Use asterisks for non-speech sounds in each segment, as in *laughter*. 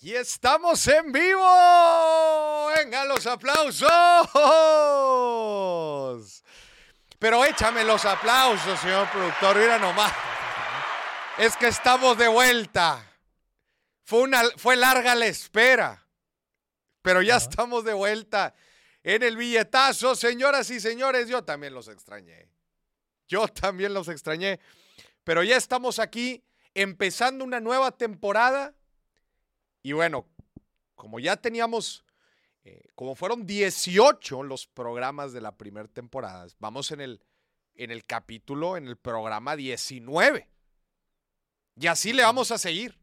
Y estamos en vivo. Vengan los aplausos. Pero échame los aplausos, señor productor. Mira nomás. Es que estamos de vuelta. Fue, una, fue larga la espera. Pero ya estamos de vuelta en el billetazo. Señoras y señores, yo también los extrañé. Yo también los extrañé. Pero ya estamos aquí empezando una nueva temporada y bueno, como ya teníamos, eh, como fueron 18 los programas de la primera temporada, vamos en el, en el capítulo, en el programa 19. Y así le vamos a seguir.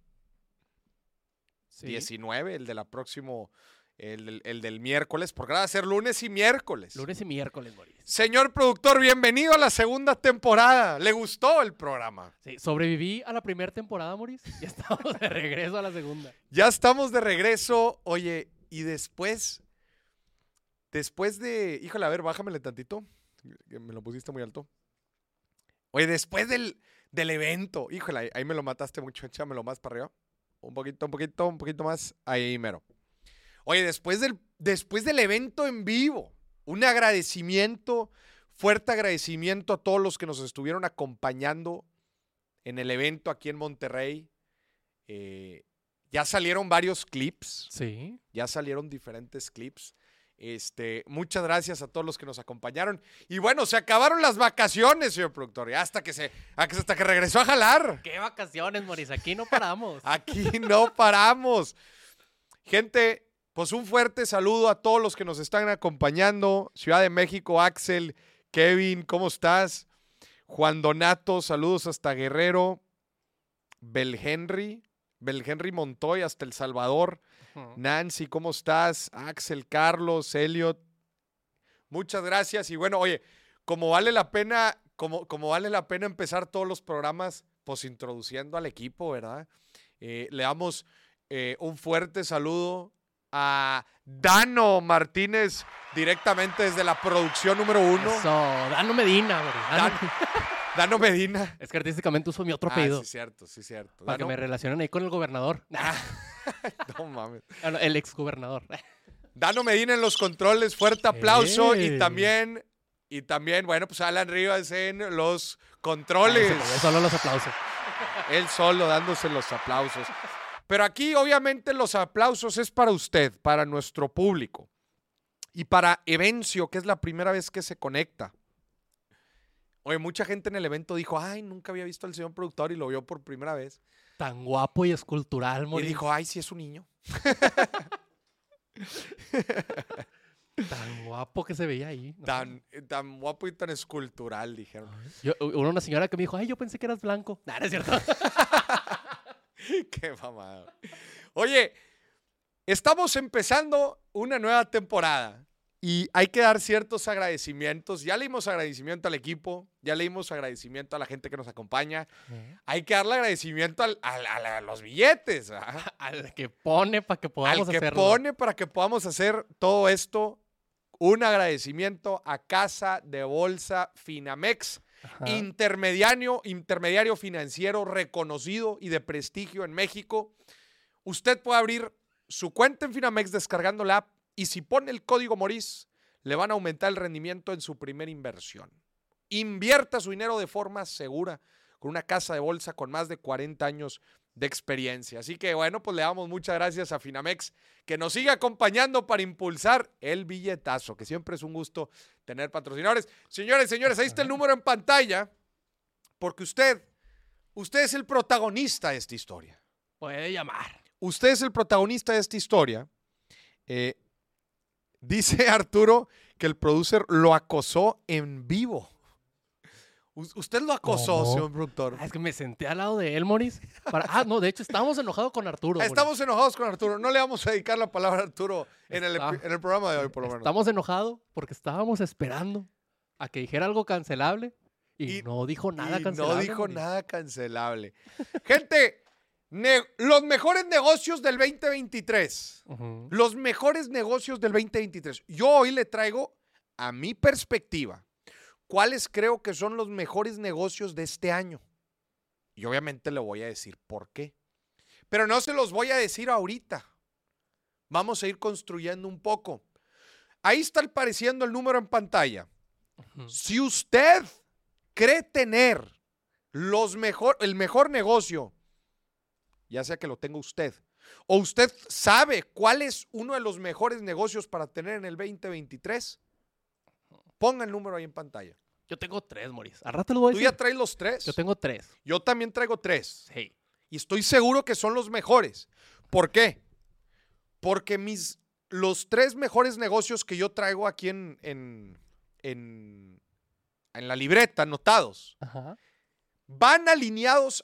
19, el de la próximo el, del miércoles, porque va a ser lunes y miércoles. Lunes y miércoles, Moris. Señor productor, bienvenido a la segunda temporada. ¿Le gustó el programa? Sí, sobreviví a la primera temporada, Moris. *laughs* Ya estamos de regreso a la segunda. Ya estamos de regreso. Oye, y después, después de. Híjole, a ver, bájamele tantito. Me lo pusiste muy alto. Oye, después del, del evento, híjole, ahí me lo mataste mucho. Échamelo más para arriba. Un poquito, un poquito, un poquito más. Ahí mero. Oye, después del, después del evento en vivo, un agradecimiento, fuerte agradecimiento a todos los que nos estuvieron acompañando en el evento aquí en Monterrey. Eh, ya salieron varios clips. Sí. Ya salieron diferentes clips. Este, muchas gracias a todos los que nos acompañaron. Y bueno, se acabaron las vacaciones, señor productor. Hasta que se, hasta que regresó a jalar. ¿Qué vacaciones, Moris? Aquí no paramos. Aquí no paramos. Gente, pues un fuerte saludo a todos los que nos están acompañando. Ciudad de México, Axel, Kevin, ¿cómo estás? Juan Donato, saludos hasta Guerrero. Belhenry, Belhenry Montoy hasta El Salvador. Nancy, ¿cómo estás? Axel, Carlos, Elliot. Muchas gracias. Y bueno, oye, como vale la pena, como, como vale la pena empezar todos los programas, pues introduciendo al equipo, ¿verdad? Eh, le damos eh, un fuerte saludo a Dano Martínez directamente desde la producción número uno. Eso, Dano Medina, Dano. *laughs* Dano, Medina. Es que artísticamente uso mi otro ah, apellido. sí, cierto, sí, cierto. Para que me relacionen ahí con el gobernador. *laughs* no mames. Ah, el exgobernador. *laughs* Dano Medina en los controles, fuerte aplauso. Y también, y también, bueno, pues Alan Rivas en los controles. Él solo los aplausos. Él solo dándose los aplausos. Pero aquí obviamente los aplausos es para usted, para nuestro público. Y para Evencio, que es la primera vez que se conecta. Oye, mucha gente en el evento dijo, ay, nunca había visto al señor productor y lo vio por primera vez. Tan guapo y escultural, Y dijo, ay, sí es un niño. *laughs* tan guapo que se veía ahí. Tan, tan guapo y tan escultural, dijeron. Hubo una señora que me dijo, ay, yo pensé que eras blanco. Nada, no es cierto. *laughs* *laughs* Qué mamado. Oye, estamos empezando una nueva temporada y hay que dar ciertos agradecimientos. Ya leímos agradecimiento al equipo, ya leímos agradecimiento a la gente que nos acompaña. Hay que darle agradecimiento a los billetes. *laughs* Al que pone para que podamos al que pone para que podamos hacer todo esto. Un agradecimiento a Casa de Bolsa Finamex intermediario, intermediario financiero reconocido y de prestigio en México. Usted puede abrir su cuenta en Finamex descargando la app y si pone el código Moris, le van a aumentar el rendimiento en su primera inversión. Invierta su dinero de forma segura con una casa de bolsa con más de 40 años de experiencia. Así que bueno, pues le damos muchas gracias a Finamex que nos sigue acompañando para impulsar el billetazo, que siempre es un gusto tener patrocinadores. Señores, señores, ahí está el número en pantalla, porque usted, usted es el protagonista de esta historia. Puede llamar. Usted es el protagonista de esta historia. Eh, dice *laughs* Arturo que el producer lo acosó en vivo. Usted lo acosó, señor productor. Ah, es que me senté al lado de él, Moris. Ah, no, de hecho, estábamos enojados con Arturo. Estamos enojados con Arturo. No le vamos a dedicar la palabra a Arturo en el, programa de hoy, por lo menos. Estamos enojados porque estábamos esperando a que dijera algo cancelable y, no dijo nada cancelable. No dijo nada cancelable. Gente, los mejores negocios del 2023. Los mejores negocios del 2023. Yo hoy le traigo, a mi perspectiva, cuáles creo que son los mejores negocios de este año. Y obviamente le voy a decir por qué. Pero no se los voy a decir ahorita. Vamos a ir construyendo un poco. Ahí está apareciendo el número en pantalla. Si usted cree tener los mejor, el mejor negocio, ya sea que lo tenga usted, o usted sabe cuál es uno de los mejores negocios para tener en el 2023, ponga el número ahí en pantalla. Yo tengo tres, Moris. Al rato lo voy a ¿Tú decir. ya traes los tres? Yo tengo tres. Yo también traigo tres. Sí. Y estoy seguro que son los mejores. ¿Por qué? Porque mis, los tres mejores negocios que yo traigo aquí en, en, en, en la libreta, anotados, Ajá. van alineados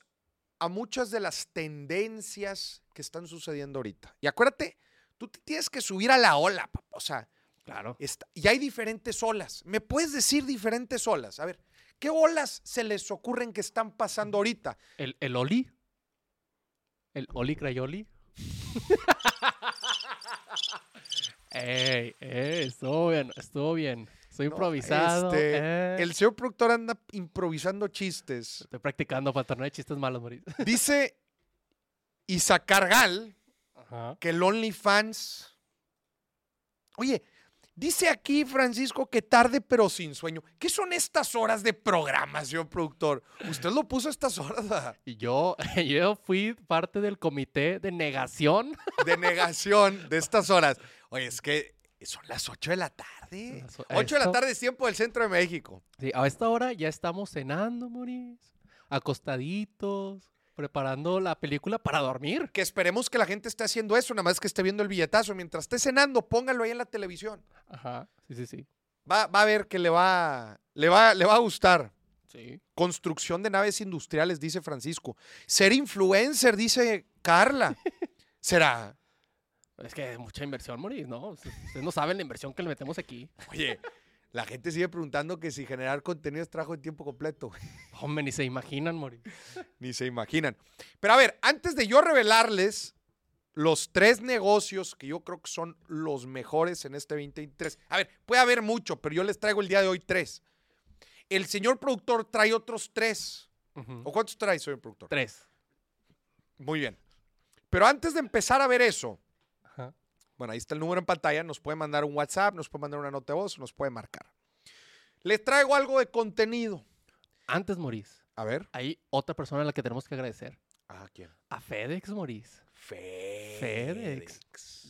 a muchas de las tendencias que están sucediendo ahorita. Y acuérdate, tú te tienes que subir a la ola, papá. O sea, Claro. está- y hay diferentes olas. ¿Me puedes decir diferentes olas? A ver, ¿qué olas se les ocurren que están pasando ahorita? El, el Oli. El Oli Crayoli. *laughs* ey, ey, estuvo bien, estuvo bien. Estoy No, improvisado. este, eh. El señor productor anda improvisando chistes. Estoy practicando para de chistes malos. *laughs* Dice Isaac Cargal Ajá. que el OnlyFans. Oye, dice aquí Francisco que tarde pero sin sueño. ¿Qué son estas horas de programa, señor productor? Usted lo puso a estas horas Y yo, *laughs* yo fui parte del comité de negación. *laughs* de negación de *laughs* estas horas. Oye, es que son las 8 de la tarde. Las o- 8 de la tarde es tiempo del centro de México. Sí, a esta hora ya estamos cenando, Moris. Acostaditos, preparando la película para dormir. Que esperemos que la gente esté haciendo eso, nada más que esté viendo el billetazo. Mientras esté cenando, póngalo ahí en la televisión. Ajá. Sí, sí, sí. Va, va a ver que le va, le, va, le va a gustar. Sí. Construcción de naves industriales, dice Francisco. Ser influencer, dice Carla. *laughs* ¿Será? Es que es mucha inversión, Moris, ¿no? Ustedes no saben la inversión que le metemos aquí. Oye, la gente sigue preguntando que si generar contenido es trabajo en tiempo completo. Hombre, ni se imaginan, Moris. *laughs* Ni se imaginan. Pero a ver, antes de yo revelarles los tres negocios que yo creo que son los mejores en este 2023. A ver, puede haber mucho, pero yo les traigo el día de hoy tres. El señor productor trae otros tres. ¿O cuántos trae, señor productor? Tres. Muy bien. Pero antes de empezar a ver eso. Bueno, ahí está el número en pantalla, nos puede mandar un WhatsApp, nos puede mandar una nota de voz, nos puede marcar. Les traigo algo de contenido. Antes, Moris, A ver. hay otra persona a la que tenemos que agradecer. Ah, ¿quién? A FedEx, Moris. FedEx.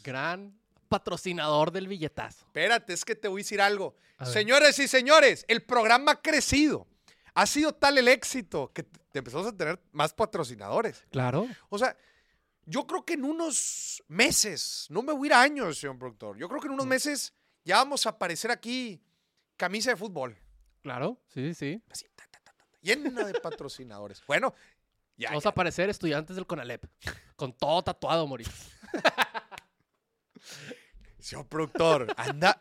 Gran patrocinador del billetazo. Espérate, es que te voy a decir algo. A. Señores y señores, el programa ha crecido. Ha sido tal el éxito que te empezamos a tener más patrocinadores. Claro. O sea, yo creo que en unos meses, no me voy a ir a años, señor productor, yo creo que en unos Mm. meses ya vamos a aparecer aquí camisa de fútbol. Claro. Sí, sí, sí. Así, ta, llena de patrocinadores. *laughs* Bueno, ya. Vamos ya. a aparecer estudiantes del CONALEP. Con todo tatuado, Moris. *laughs* Señor productor, anda.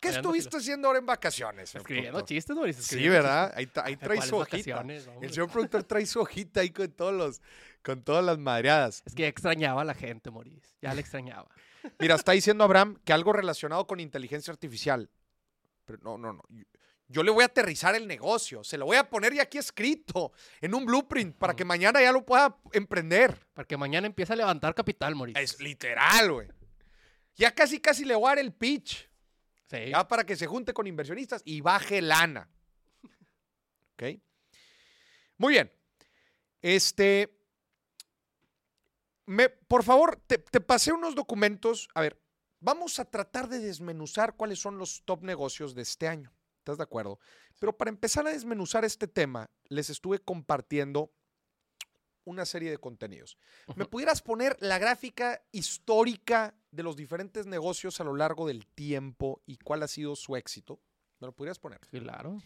¿Qué estuviste haciendo ahora en vacaciones, señor Escribiendo productor? chistes, Moris. Sí, escribiendo ¿verdad? Ahí, ahí trae ¿Cuáles su hojita. El señor productor trae su hojita ahí con todos los, con todas las madreadas. Es que ya extrañaba a la gente, Moris. Ya le extrañaba. *laughs* Mira, está diciendo Abraham que algo relacionado con inteligencia artificial. Pero no, no, no. Yo, yo le voy a aterrizar el negocio. Se lo voy a poner ya aquí escrito en un blueprint para que mañana ya lo pueda emprender. Para que mañana empiece a levantar capital, Moris. Es literal, güey. Ya casi, casi le voy a dar el pitch. Sí. Ya para que se junte con inversionistas y baje lana. *laughs* ¿Ok? Muy bien. Este. Me, por favor, te, te pasé unos documentos. A ver, vamos a tratar de desmenuzar cuáles son los top negocios de este año. ¿Estás de acuerdo? Pero para empezar a desmenuzar este tema, les estuve compartiendo una serie de contenidos. ¿Me pudieras poner la gráfica histórica de los diferentes negocios a lo largo del tiempo y cuál ha sido su éxito? ¿Me lo pudieras poner? Claro.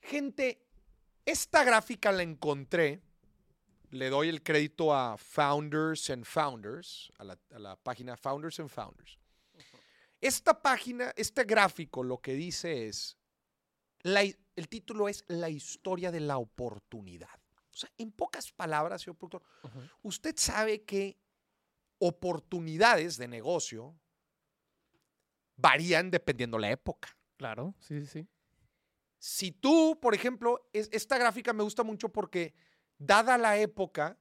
Gente, esta gráfica la encontré. Le doy el crédito a Founders and Founders, a la, a la página Founders and Founders. Esta página, este gráfico, lo que dice es, la el título es La historia de la oportunidad. O sea, en pocas palabras, señor productor, usted sabe que oportunidades de negocio varían dependiendo la época. Claro. Sí, sí, sí. Si tú, por ejemplo, es- esta gráfica me gusta mucho porque, dada la época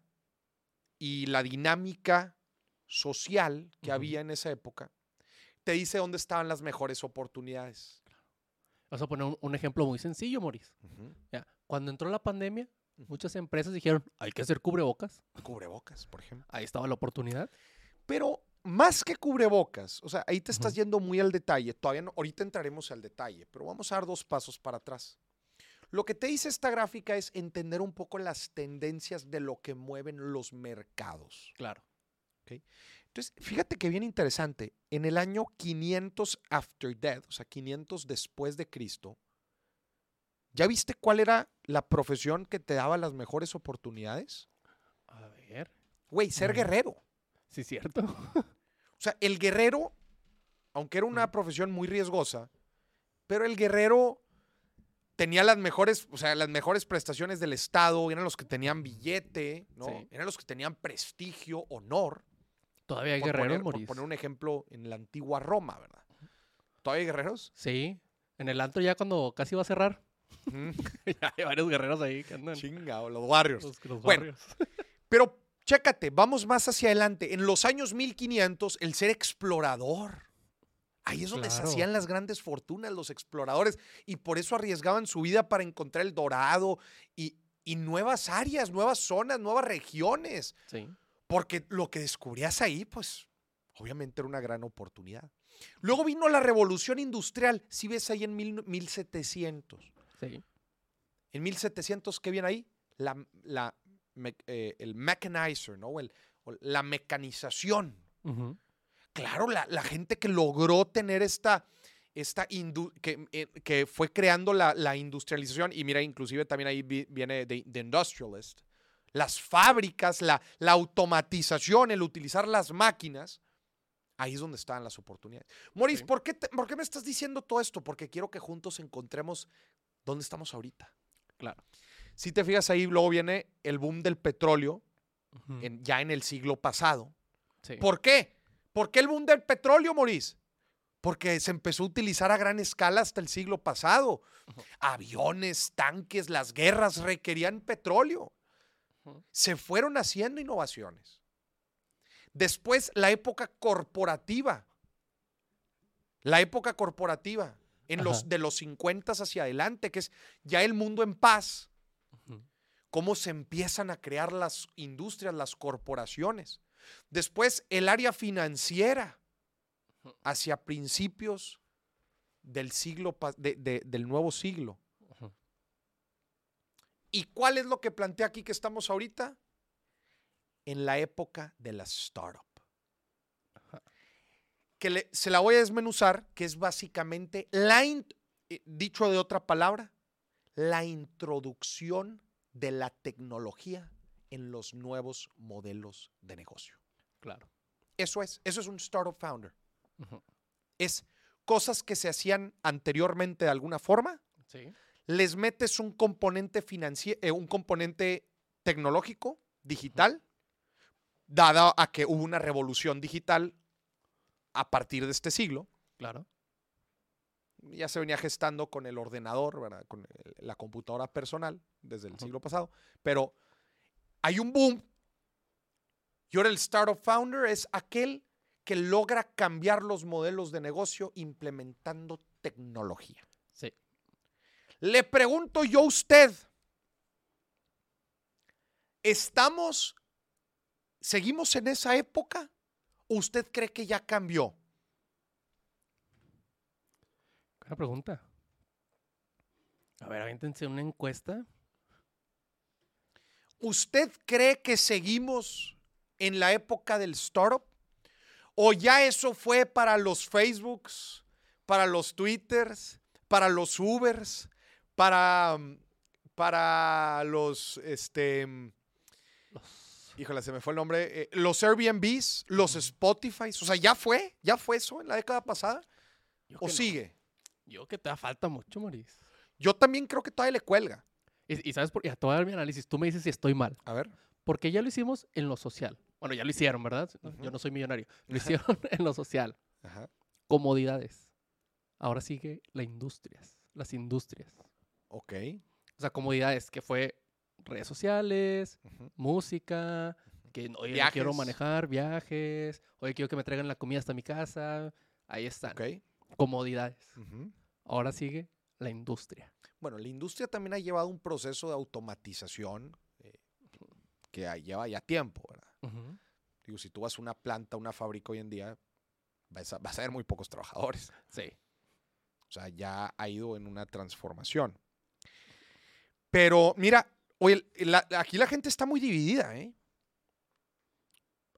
y la dinámica social que había en esa época, te dice dónde estaban las mejores oportunidades. Vamos a poner un, un ejemplo muy sencillo, Moris. Ya, Cuando entró la pandemia, muchas empresas dijeron, hay que hacer cubrebocas. Cubrebocas, por ejemplo. Ahí estaba la oportunidad. Pero más que cubrebocas, o sea, ahí te estás yendo muy al detalle. Todavía no, ahorita entraremos al detalle, pero vamos a dar dos pasos para atrás. Lo que te dice esta gráfica es entender un poco las tendencias de lo que mueven los mercados. Claro. Entonces, fíjate que bien interesante. En el año 500 after death, o sea, 500 después de Cristo, ¿ya viste cuál era la profesión que te daba las mejores oportunidades? A ver. Güey, ser Mm. guerrero. Sí, cierto. *laughs* O sea, el guerrero, aunque era una profesión muy riesgosa, pero el guerrero tenía las mejores, o sea, las mejores prestaciones del Estado, eran los que tenían billete, ¿no? Sí. Eran los que tenían prestigio, honor. Todavía hay por guerreros, poner, por poner un ejemplo en la antigua Roma, ¿verdad? ¿Todavía hay guerreros? Sí. En el antro ya cuando casi va a cerrar, *laughs* ya hay varios guerreros ahí que andan. Chingao, los Warriors. Los, los Bueno. *laughs* Pero chécate, vamos más hacia adelante. En los años 1500, el ser explorador. Ahí es donde se hacían las grandes fortunas los exploradores y por eso arriesgaban su vida para encontrar el dorado y, y nuevas áreas, nuevas zonas, nuevas regiones. Sí. Porque lo que descubrías ahí, pues, obviamente era una gran oportunidad. Luego vino la revolución industrial. Si ves ahí en mil- 1700. Sí. En 1700, ¿qué viene ahí? La, la me- eh, el mechanizer, ¿no? El- la mecanización. Claro, la, la gente que logró tener esta, esta que, eh, que fue creando la, la industrialización, y mira, inclusive también ahí vi- viene de, de industrialist, las fábricas, la, la automatización, el utilizar las máquinas, ahí es donde estaban las oportunidades. Maurice, Sí. ¿por, qué te- ¿por qué me estás diciendo todo esto? Porque quiero que juntos encontremos dónde estamos ahorita. Claro. Si te fijas ahí, luego viene el boom del petróleo, en- ya en el siglo pasado. Sí. ¿Por qué? ¿Por qué el boom del petróleo, Maurice? Porque se empezó a utilizar a gran escala hasta el siglo pasado. Aviones, tanques, las guerras requerían petróleo. Se fueron haciendo innovaciones. Después, la época corporativa. La época corporativa, en los, de los 50 hacia adelante, que es ya el mundo en paz cómo se empiezan a crear las industrias, las corporaciones. Después, el área financiera hacia principios del siglo de- de- del nuevo siglo. ¿Y cuál es lo que plantea aquí que estamos ahorita? En la época de la startup. Que le- se la voy a desmenuzar, que es básicamente la, in- eh, dicho de otra palabra, la introducción de la tecnología en los nuevos modelos de negocio. Claro. Eso es, eso es un startup founder. Es cosas que se hacían anteriormente de alguna forma, Sí. les metes un componente financiero, un componente tecnológico, digital, dada a que hubo una revolución digital a partir de este siglo. Claro. Ya se venía gestando con el ordenador, ¿verdad? con la computadora personal desde el siglo pasado, pero hay un boom. Y ahora el startup founder es aquel que logra cambiar los modelos de negocio implementando tecnología. Sí. Le pregunto yo a usted, ¿estamos, seguimos en esa época? ¿O usted cree que ya cambió? Buena pregunta. A ver, avéntense una encuesta. ¿Usted cree que seguimos en la época del startup? ¿O ya eso fue para los Facebooks, para los Twitters, para los Ubers, para, para los, este, Los- híjole, se me fue el nombre, eh, los Airbnbs, los Spotify, o sea, ¿ya fue? ¿Ya fue eso en la década pasada? Yo ¿O no. sigue? Yo que te da falta mucho, Maurice. Yo también creo que todavía le cuelga. Y, y sabes por ya te voy a dar mi análisis. Tú me dices si estoy mal. A ver. Porque ya lo hicimos en lo social. Bueno, ya lo hicieron, ¿verdad? Yo no soy millonario. *laughs* Lo hicieron *laughs* en lo social. Ajá. Comodidades. Ahora sigue la industrias. Las industrias. Ok. O sea, comodidades que fue redes sociales, música, Que oye, no Viajes. quiero manejar, viajes, oye, quiero que me traigan la comida hasta mi casa. Ahí están, ¿Ok? comodidades. Ahora sigue la industria. Bueno, la industria también ha llevado un proceso de automatización eh, que lleva ya tiempo, ¿verdad? Digo, si tú vas a una planta, una fábrica hoy en día, vas a, vas a ver muy pocos trabajadores. Sí. O sea, ya ha ido en una transformación. Pero mira, oye, la- aquí la gente está muy dividida, ¿eh?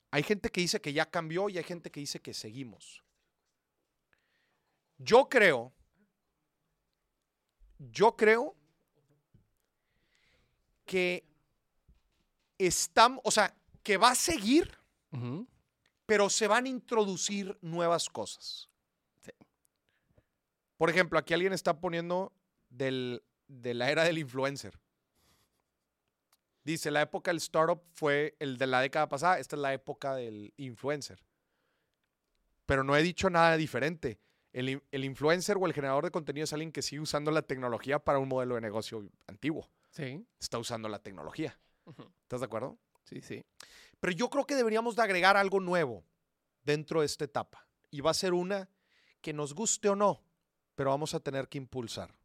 Hay gente que dice que ya cambió y hay gente que dice que seguimos. Yo creo, yo creo que estamos, o sea, que va a seguir, pero se van a introducir nuevas cosas. Por ejemplo, aquí alguien está poniendo del- de la era del influencer. Dice, la época del startup fue el de la década pasada, esta es la época del influencer. Pero no he dicho nada diferente. El, el influencer o el generador de contenido es alguien que sigue usando la tecnología para un modelo de negocio antiguo. Sí. Está usando la tecnología. ¿Estás de acuerdo? Sí, sí. Pero yo creo que deberíamos de agregar algo nuevo dentro de esta etapa. Y va a ser una que nos guste o no, pero vamos a tener que impulsar.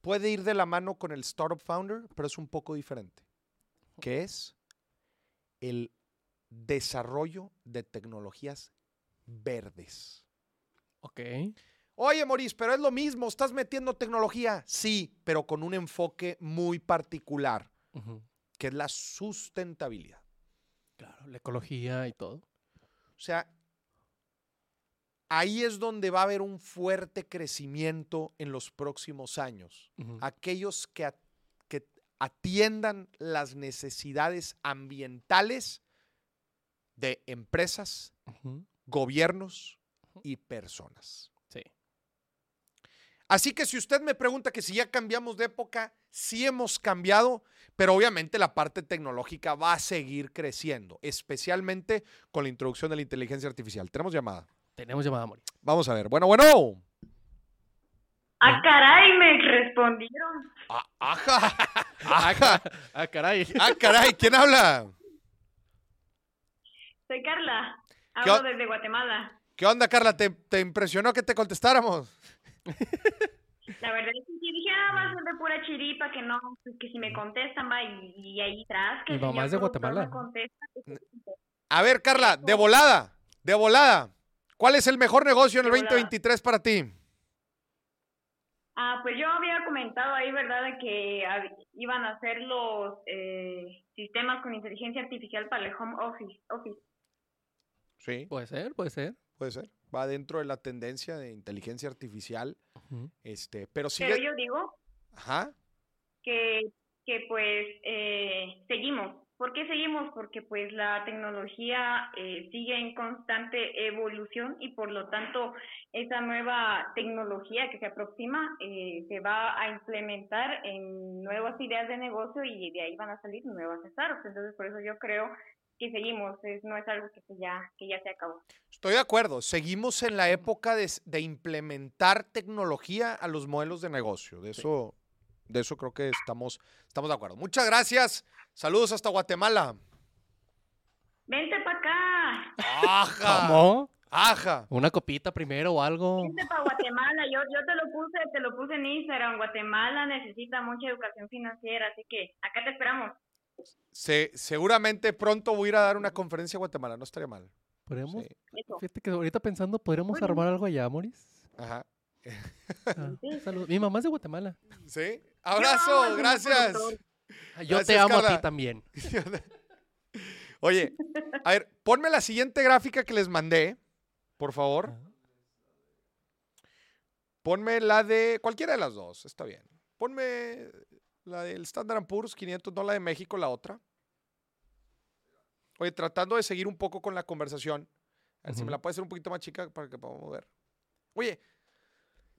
Puede ir de la mano con el Startup Founder, pero es un poco diferente. Que es el desarrollo de tecnologías verdes. Ok. Oye, Maurice, pero es lo mismo, estás metiendo tecnología. Sí, pero con un enfoque muy particular, que es la sustentabilidad. Claro, la ecología y todo. O sea, ahí es donde va a haber un fuerte crecimiento en los próximos años. Aquellos que, a- que atiendan las necesidades ambientales de empresas, gobiernos y personas. Sí. Así que si usted me pregunta que si ya cambiamos de época, sí hemos cambiado, pero obviamente la parte tecnológica va a seguir creciendo, especialmente con la introducción de la inteligencia artificial. Tenemos llamada. Tenemos llamada, Mori. Vamos a ver. Bueno, bueno. Ah, caray, me respondieron. Ah, ajá. *laughs* Ajá. Ah, caray. Ah, caray. ¿Quién habla? Soy Carla. ¿Qué Hablo desde Guatemala. ¿Qué onda, Carla? ¿Te, te impresionó que te contestáramos? *laughs* La verdad es que sí dije, ah, va a ser de pura chiripa, que no, pues, que si me contestan, va, y, y ahí atrás, que Mi mamá es de Guatemala. contesta, que. A ver, Carla, de volada. De volada. ¿Cuál es el mejor negocio en el De volada. 2023 para ti? Ah, pues yo había comentado ahí, ¿verdad?, de que iban a hacer los eh, sistemas con inteligencia artificial para el home office. office. Sí, Puede ser, puede ser. Puede ser. Va dentro de la tendencia de inteligencia artificial. Este, pero Pero sigue. yo digo Ajá. que, que pues eh, seguimos. ¿Por qué seguimos? Porque pues la tecnología eh, sigue en constante evolución y por lo tanto esa nueva tecnología que se aproxima eh, se va a implementar en nuevas ideas de negocio y de ahí van a salir nuevas startups. Entonces por eso yo creo que seguimos, es, no es algo que se ya, que ya se acabó. Estoy de acuerdo. Seguimos en la época de, implementar tecnología a los modelos de negocio. De eso, de eso creo que estamos, estamos de acuerdo. Muchas gracias. Saludos hasta Guatemala. Vente para acá, Ajá. ¿Cómo? Ajá. Una copita primero o algo. vente para Guatemala. Yo, yo te lo puse, te lo puse en Instagram. Guatemala necesita mucha educación financiera, así que acá te esperamos. Se- seguramente pronto voy a ir a dar una conferencia a Guatemala. No estaría mal. Podríamos, Sí. Fíjate que ahorita pensando, podríamos Bueno. armar algo allá, Moris. Ajá. Ah. Mi mamá es de Guatemala. ¿Sí? Abrazo. gracias. Ah, Yo te amo a ti también. *laughs* Oye, a ver, ponme la siguiente gráfica que les mandé, por favor. Ponme la de cualquiera de las dos, está bien. Ponme la del Standard Poor's 500, no la de México, la otra. Oye, tratando de seguir un poco con la conversación. A ver si me la puede hacer un poquito más chica para que podamos ver. Oye,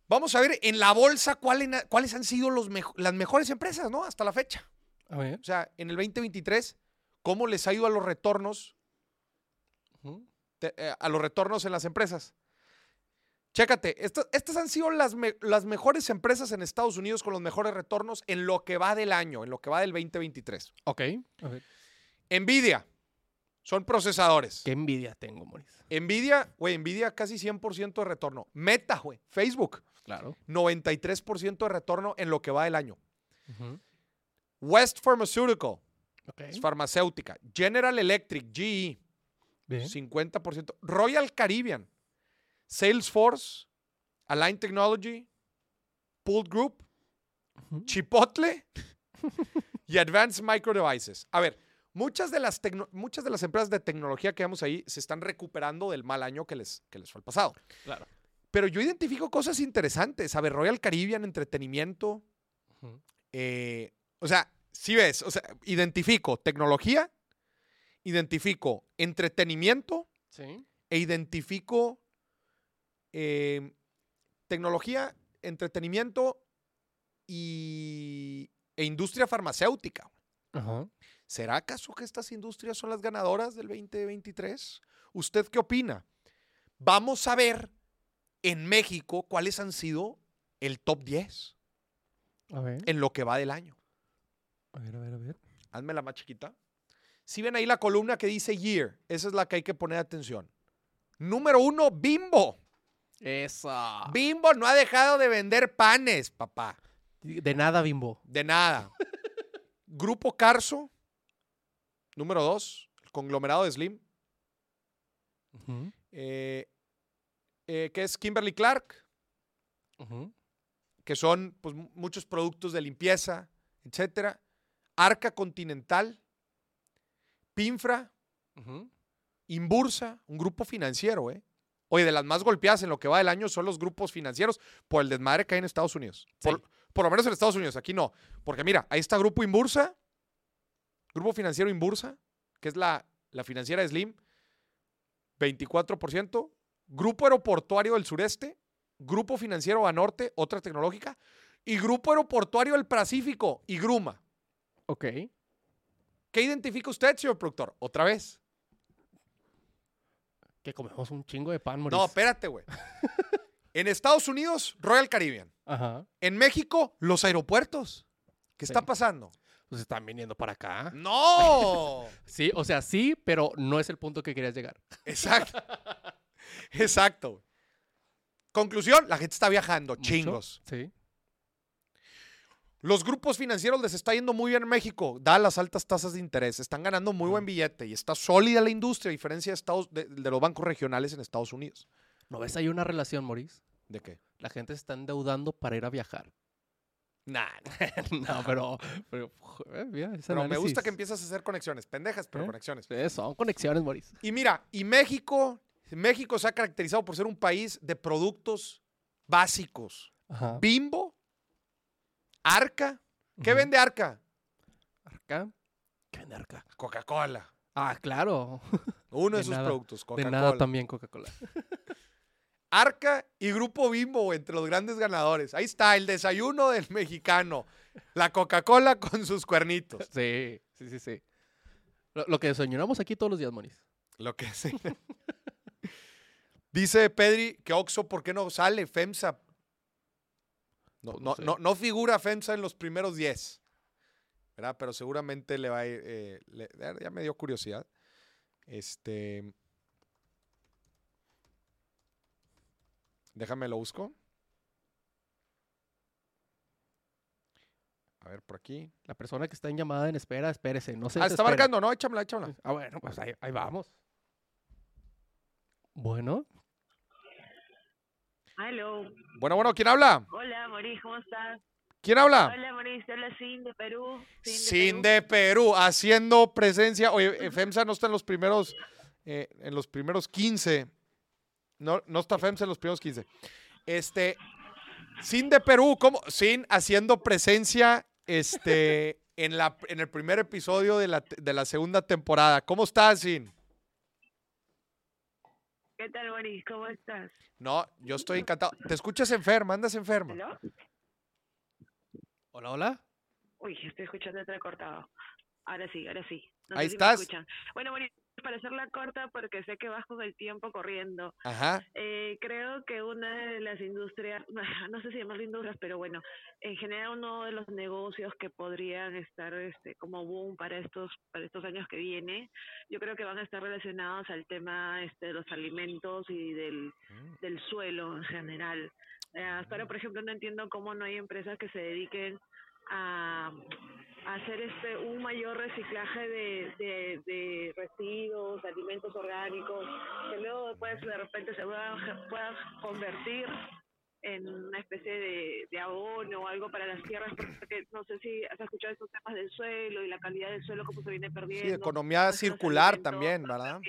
vamos a ver en la bolsa cuál en- cuáles han sido los mejo- las mejores empresas, ¿no? Hasta la fecha. A ver. O sea, en el 2023, ¿cómo les ha ido a los retornos te- eh, a los retornos en las empresas. Chécate, estas, estas han sido las, me- las mejores empresas en Estados Unidos con los mejores retornos en lo que va del año, en lo que va del 2023. Ok. A ver. Nvidia, Son procesadores. Qué envidia tengo, Moris. Nvidia, güey, Nvidia casi 100% de retorno. Meta, güey, Facebook, Claro. 93% de retorno en lo que va del año. West Pharmaceutical, Ok. es farmacéutica. General Electric, GE, Bien. 50%. Royal Caribbean, Salesforce, Align Technology, Pooled Group. Chipotle *laughs* y Advanced Micro Devices. A ver, muchas de las, muchas de las empresas de tecnología que vemos ahí se están recuperando del mal año que les, que les fue el pasado. Claro. Pero yo identifico cosas interesantes. A ver, Royal Caribbean, entretenimiento. Eh, o sea, si ves, o sea, identifico tecnología, identifico entretenimiento Sí. e identifico eh, tecnología, entretenimiento y, e industria farmacéutica. Ajá. ¿Será acaso que estas industrias son las ganadoras del 2023? ¿Usted qué opina? Vamos a ver en México cuáles han sido el top 10 A ver. en lo que va del año. A ver, a ver, a ver. Hazme la más chiquita. Si ven ahí la columna que dice year, esa es la que hay que poner atención. Número uno, Bimbo. Esa. Bimbo no ha dejado de vender panes, papá. De nada, Bimbo. De nada. *laughs* Grupo Carso. Número dos, el conglomerado de Slim. Eh, eh, que es Kimberly Clark, que son pues, mu- muchos productos de limpieza, etcétera. Arca Continental, Pinfra, Ujú. Inbursa, un grupo financiero, ¿eh? Oye, de las más golpeadas en lo que va del año son los grupos financieros por el desmadre que hay en Estados Unidos. Por, por lo menos en Estados Unidos, aquí no. Porque mira, ahí está Grupo Inbursa, Grupo Financiero Inbursa, que es la, la financiera Slim, 24%. Grupo Aeroportuario del Sureste, Grupo Financiero Banorte, otra tecnológica, y Grupo Aeroportuario del Pacífico, y Gruma. Ok. ¿Qué identifica usted, señor productor? Otra vez. Que comemos un chingo de pan, Moris. No, espérate, güey. en Estados Unidos, Royal Caribbean. Ajá. En México, los aeropuertos. ¿Qué Sí. está pasando? Pues están viniendo para acá. ¡No! *laughs* Sí, o sea, sí, pero no es el punto que querías llegar. Exacto. *laughs* Exacto. Conclusión, la gente está viajando, Mucho. chingos. Sí. Los grupos financieros les está yendo muy bien en México, dadas las altas tasas de interés. Están ganando muy buen billete y está sólida la industria, a diferencia de, Estados, de, de los bancos regionales en Estados Unidos. ¿No ves ahí una relación, Moris? ¿De qué? La gente se está endeudando para ir a viajar. Nah, *laughs* *laughs* no, pero, pero, joder, mira, ese pero me gusta que empieces a hacer conexiones, pendejas, pero ¿Eh? conexiones. Eh, son conexiones, Moris. Y mira, y México, México se ha caracterizado por ser un país de productos básicos. Ajá. Bimbo, Arca. ¿Qué vende Arca? Arca. ¿Qué vende Arca? Coca-Cola. Ah, claro. Uno de, De sus nada, productos, De nada Coca-Cola. también Coca-Cola. *laughs* Arca y Grupo Bimbo, entre los grandes ganadores. Ahí está, el desayuno del mexicano. La Coca-Cola con sus cuernitos. Sí, sí, sí, sí. Lo, lo que desayunamos aquí todos los días, Moris. Lo que sí. Dice Pedri que Oxo, ¿por qué no sale FEMSA? No, Pues no no, sé. no, no figura FEMSA en los primeros 10. ¿Verdad? Pero seguramente le va a ir. eh, le- ya me dio curiosidad. Este. Déjame lo busco. A ver, por aquí. La persona que está en llamada en espera, espérese, no se Ah, está marcando, ¿no? Échamela, échamela. Ah, bueno, pues ahí, ahí vamos. Bueno, Hello. Bueno, bueno, ¿quién habla? Hola, Moris, ¿cómo estás? ¿Quién habla? Hola, Moris, habla Sin de Perú. Sin de Perú. de Perú, haciendo presencia. Oye, FEMSA no está en los primeros, eh, en los primeros 15. No, no está FEMSA en los primeros 15. Este, Sin de Perú, ¿cómo? Sin haciendo presencia este, *laughs* en, la, en el primer episodio de la, de la segunda temporada. ¿Cómo estás, Sin? ¿Qué tal, Moris? ¿Cómo estás? No, yo estoy encantado. ¿Te escuchas enferma? ¿Andas enferma? ¿Aló? hola, hola. Uy, estoy escuchando entrecortado. Ahora sí, ahora sí. No Ahí sé si me estás. escuchan. Bueno, Moris, para hacerla corta, porque sé que vas con el tiempo corriendo. Ajá. Eh, creo que una de las industrias, *laughs* no sé si llamarlo industrias, pero bueno, en general uno de los negocios que podrían estar este, como boom para estos para estos años que viene, yo creo que van a estar relacionados al tema este, de los alimentos y del, Mm. del suelo en general. Eh, hasta ahora, por ejemplo, no entiendo cómo no hay empresas que se dediquen a hacer este un mayor reciclaje de, de, de residuos, de alimentos orgánicos, que luego después de repente se puedan, puedan convertir en una especie de, de abono o algo para las tierras, porque no sé si has escuchado estos temas del suelo y la calidad del suelo, cómo se viene perdiendo. Sí, economía circular también, ¿verdad?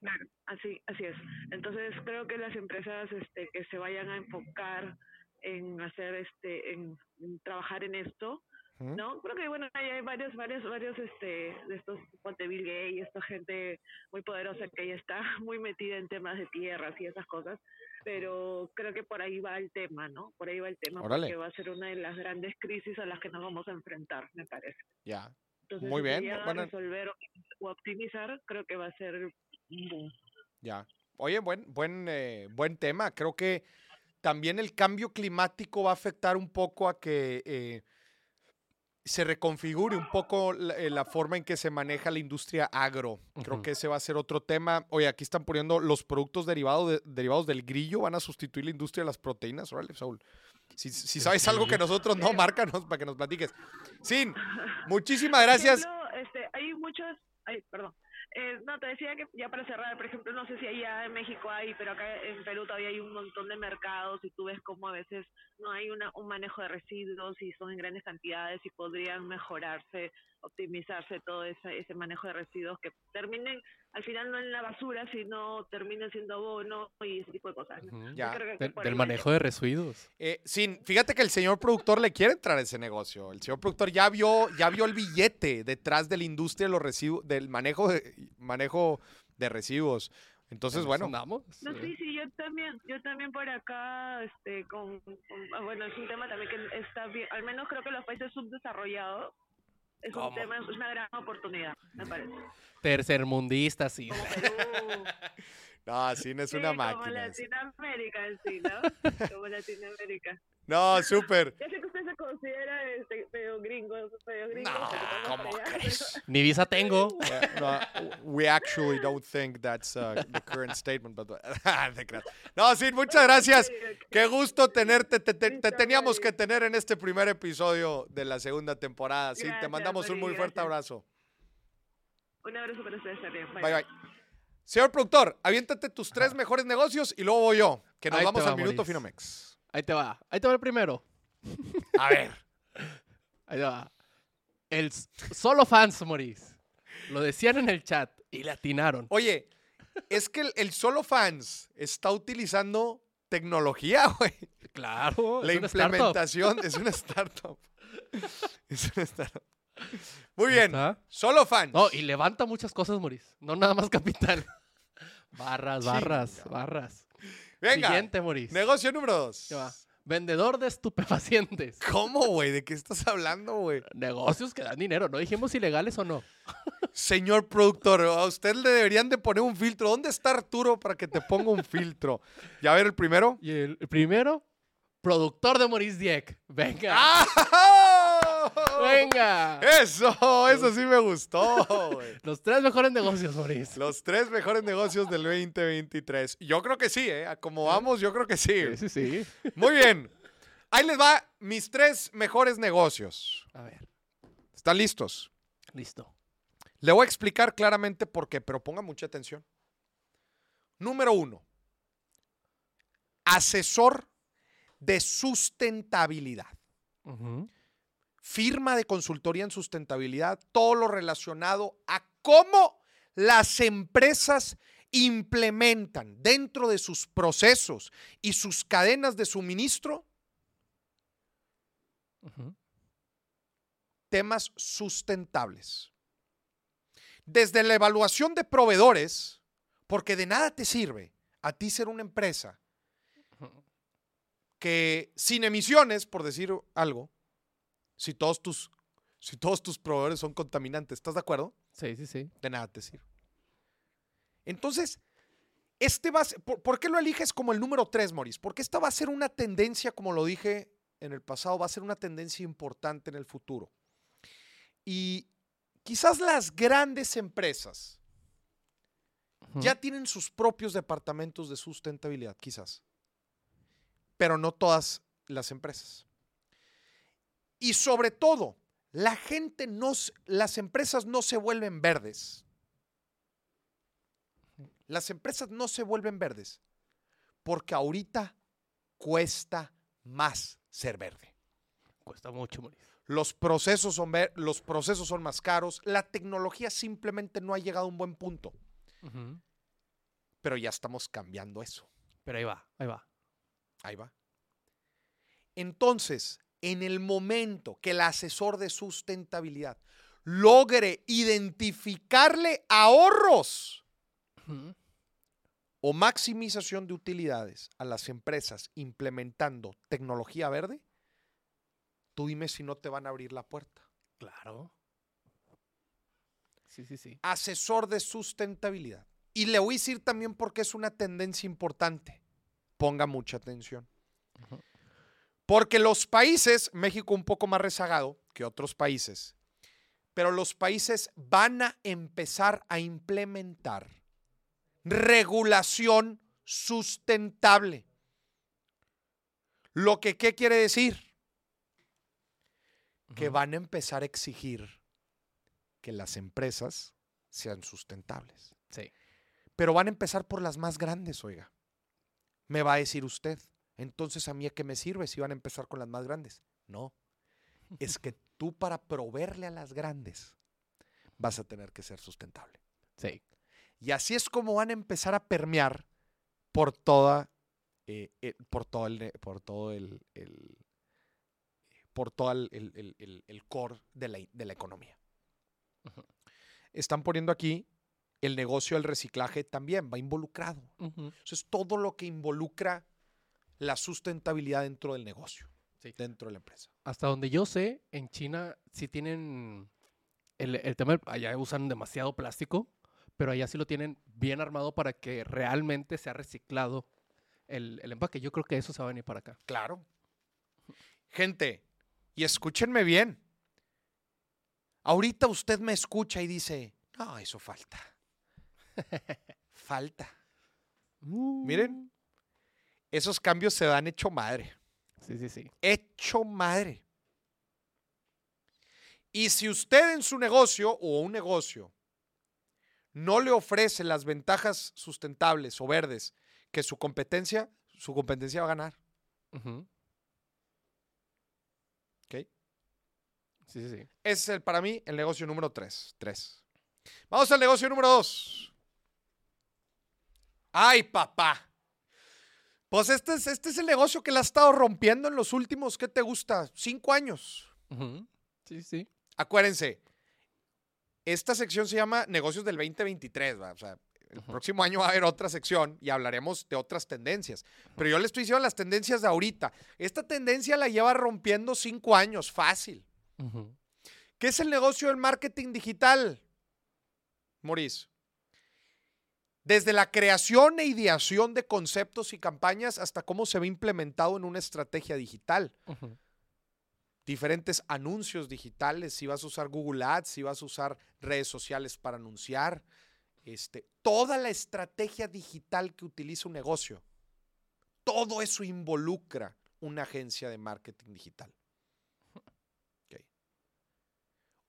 Claro, así, así es. Entonces creo que las empresas este, que se vayan a enfocar en hacer este, en, en trabajar en esto. ¿No? Creo que bueno, hay, hay varios, varios, varios este, de estos Ponte Bill Gates, esta gente muy poderosa que ya está *laughs* muy metida en temas de tierras y esas cosas, pero creo que por ahí va el tema, ¿no? Por ahí va el tema, Órale. porque va a ser una de las grandes crisis a las que nos vamos a enfrentar, me parece. Ya. Entonces, Muy bien, buena- resolver o- optimizar, creo que va a ser boom. Ya. Oye, buen, buen, eh, buen tema. Creo que también el cambio climático va a afectar un poco a que eh, se reconfigure un poco la, eh, la forma en que se maneja la industria agro. Creo que ese va a ser otro tema. Oye, aquí están poniendo los productos derivados, de- derivados del grillo, van a sustituir la industria de las proteínas. Órale, Saúl. Si, si sabes algo que nosotros no, márcanos para que nos platiques. Sin, *laughs* muchísimas gracias. Ejemplo, este, hay muchos, ay, perdón. Eh, no, te decía que ya para cerrar, por ejemplo, no sé si allá en México hay, pero acá en Perú todavía hay un montón de mercados y tú ves cómo a veces no hay una, un manejo de residuos y son en grandes cantidades y podrían mejorarse, optimizarse todo ese, ese manejo de residuos que terminen al final no en la basura, sino terminen siendo abono y ese tipo de cosas. ¿no? Ujú. Yo Ya. Del, manejo de residuos. Eh, sin, fíjate que el señor productor le quiere entrar a ese negocio. El señor productor ya vio, ya vio el billete detrás de la industria de los residuos, del manejo de, manejo de residuos. Entonces, bueno, andamos, No, sí, sí, yo también, yo también por acá, este, con, con- ah, bueno, es un tema también que está bien, al menos creo que los países subdesarrollados es ¿Cómo? un tema, es una gran oportunidad, me parece. Tercermundistas, sí. Como *laughs* Perú, no, Sin es sí, una como máquina. ese. Latinoamérica sí, ¿no? Como Latinoamérica. No, súper. *laughs* Ya sé que usted se considera este, medio gringo. No, ¿cómo crees? Ni visa *laughs* tengo. Yeah, no, we actually don't think that's uh, the current statement, but *laughs* te no, Sin, muchas gracias. Qué gusto tenerte. Te, te- te teníamos que Mari. tener en este primer episodio de la segunda temporada. Sí, te Gracias, mandamos un muy fuerte gracias. abrazo. Un abrazo para ustedes también. Bye, bye. Señor productor, aviéntate tus tres mejores negocios y luego voy yo, que nos Ahí te vamos va, al minuto Maurice. Ahí te va. Ahí te va el primero. A ver. *laughs* Ahí te va. El solo fans, Maurice. Lo decían en el chat y le atinaron. Oye, es que el, el solo fans está utilizando tecnología, güey. Claro. La es implementación es una startup. *laughs* Es una startup. Muy bien. Solo fans. No, y levanta muchas cosas, Maurice. No nada más capital. *laughs* Barras, barras, Chinga. barras. Venga. Siguiente, Maurice. Negocio número dos. Va. Vendedor de estupefacientes. *laughs* ¿Cómo, güey? ¿De qué estás hablando, güey? Negocios que dan dinero. No dijimos ilegales o no. *laughs* Señor productor, a usted le deberían de poner un filtro. ¿Dónde está Arturo para que te ponga un filtro? Ya a ver el primero. Y el, el primero, productor de Maurice Dieck. Venga. ¡Ah! Venga. Eso, eso sí me gustó. Los tres mejores negocios, Maurice. Los tres mejores negocios del 2023. Yo creo que sí, ¿eh? Como vamos, yo creo que sí. Sí, sí, sí. Muy bien. Ahí les va mis tres mejores negocios. A ver, ¿Están listos? listo. Le voy a explicar claramente por qué, pero ponga mucha atención. Número uno. Asesor de sustentabilidad. Ujú. Firma de consultoría en sustentabilidad, todo lo relacionado a cómo las empresas implementan dentro de sus procesos y sus cadenas de suministro temas sustentables. Desde la evaluación de proveedores, porque de nada te sirve a ti ser una empresa que sin emisiones, por decir algo, si todos tus, si todos tus proveedores son contaminantes, ¿estás de acuerdo? Sí, sí, sí. De nada te sirve. Entonces, este va a ser- ¿por, por qué lo eliges como el número 3, Maurice? Porque esta va a ser una tendencia, como lo dije en el pasado, va a ser una tendencia importante en el futuro. Y quizás las grandes empresas ya tienen sus propios departamentos de sustentabilidad, quizás. Pero no todas las empresas. Y sobre todo, la gente no, las empresas no se vuelven verdes. Las empresas no se vuelven verdes porque ahorita cuesta más ser verde. Cuesta mucho, Maurice. Los procesos, son ver- los procesos son más caros, la tecnología simplemente no ha llegado a un buen punto, pero ya estamos cambiando eso. Pero ahí va, ahí va. Ahí va. Entonces, en el momento que el asesor de sustentabilidad logre identificarle ahorros o maximización de utilidades a las empresas implementando tecnología verde, tú dime si no te van a abrir la puerta. Claro. Sí, sí, sí. Asesor de sustentabilidad. Y le voy a decir también porque es una tendencia importante. Ponga mucha atención. Ujú. Porque los países, México un poco más rezagado que otros países, pero los países van a empezar a implementar regulación sustentable. Lo que, ¿qué quiere decir? Que van a empezar a exigir que las empresas sean sustentables. Sí. Pero van a empezar por las más grandes, oiga. Me va a decir usted. Entonces, ¿a mí a qué me sirve si van a empezar con las más grandes? No. Es que *laughs* tú para proveerle a las grandes vas a tener que ser sustentable. Sí. Y así es como van a empezar a permear por toda, eh, eh, por todo el, por todo el, el- por todo el, el- core de la, de la economía. Están poniendo aquí el negocio del reciclaje también va involucrado. Ujú. Eso es todo lo que involucra la sustentabilidad dentro del negocio, Sí. dentro de la empresa. Hasta donde yo sé, en China sí tienen el, el tema, del- allá usan demasiado plástico, pero allá sí lo tienen bien armado para que realmente sea reciclado el, el empaque. Yo creo que eso se va a venir para acá. Claro. Gente, y escúchenme bien. Ahorita usted me escucha y dice, no, eso falta. *laughs* falta. Miren. Esos cambios se dan hecho madre. Sí, sí, sí. Hecho madre. Y si usted en su negocio o un negocio no le ofrece las ventajas sustentables o verdes que su competencia, su competencia va a ganar. ¿ok? Sí, sí, sí. Ese es el, para mí el negocio número 3. Vamos al negocio número 2. Ay, papá. Pues este es, este es el negocio que la ha estado rompiendo en los últimos, ¿qué te gusta? Cinco años. Sí, sí. Acuérdense, esta sección se llama Negocios del 2023. ¿va? O sea, el próximo año va a haber otra sección y hablaremos de otras tendencias. Pero yo le estoy diciendo las tendencias de ahorita. Esta tendencia la lleva rompiendo cinco años, fácil. ¿Qué es el negocio del marketing digital? Maurice. Desde la creación e ideación de conceptos y campañas hasta cómo se ve implementado en una estrategia digital. Diferentes anuncios digitales, si vas a usar Google Ads, si vas a usar redes sociales para anunciar. Este, toda la estrategia digital que utiliza un negocio. Todo eso involucra una agencia de marketing digital.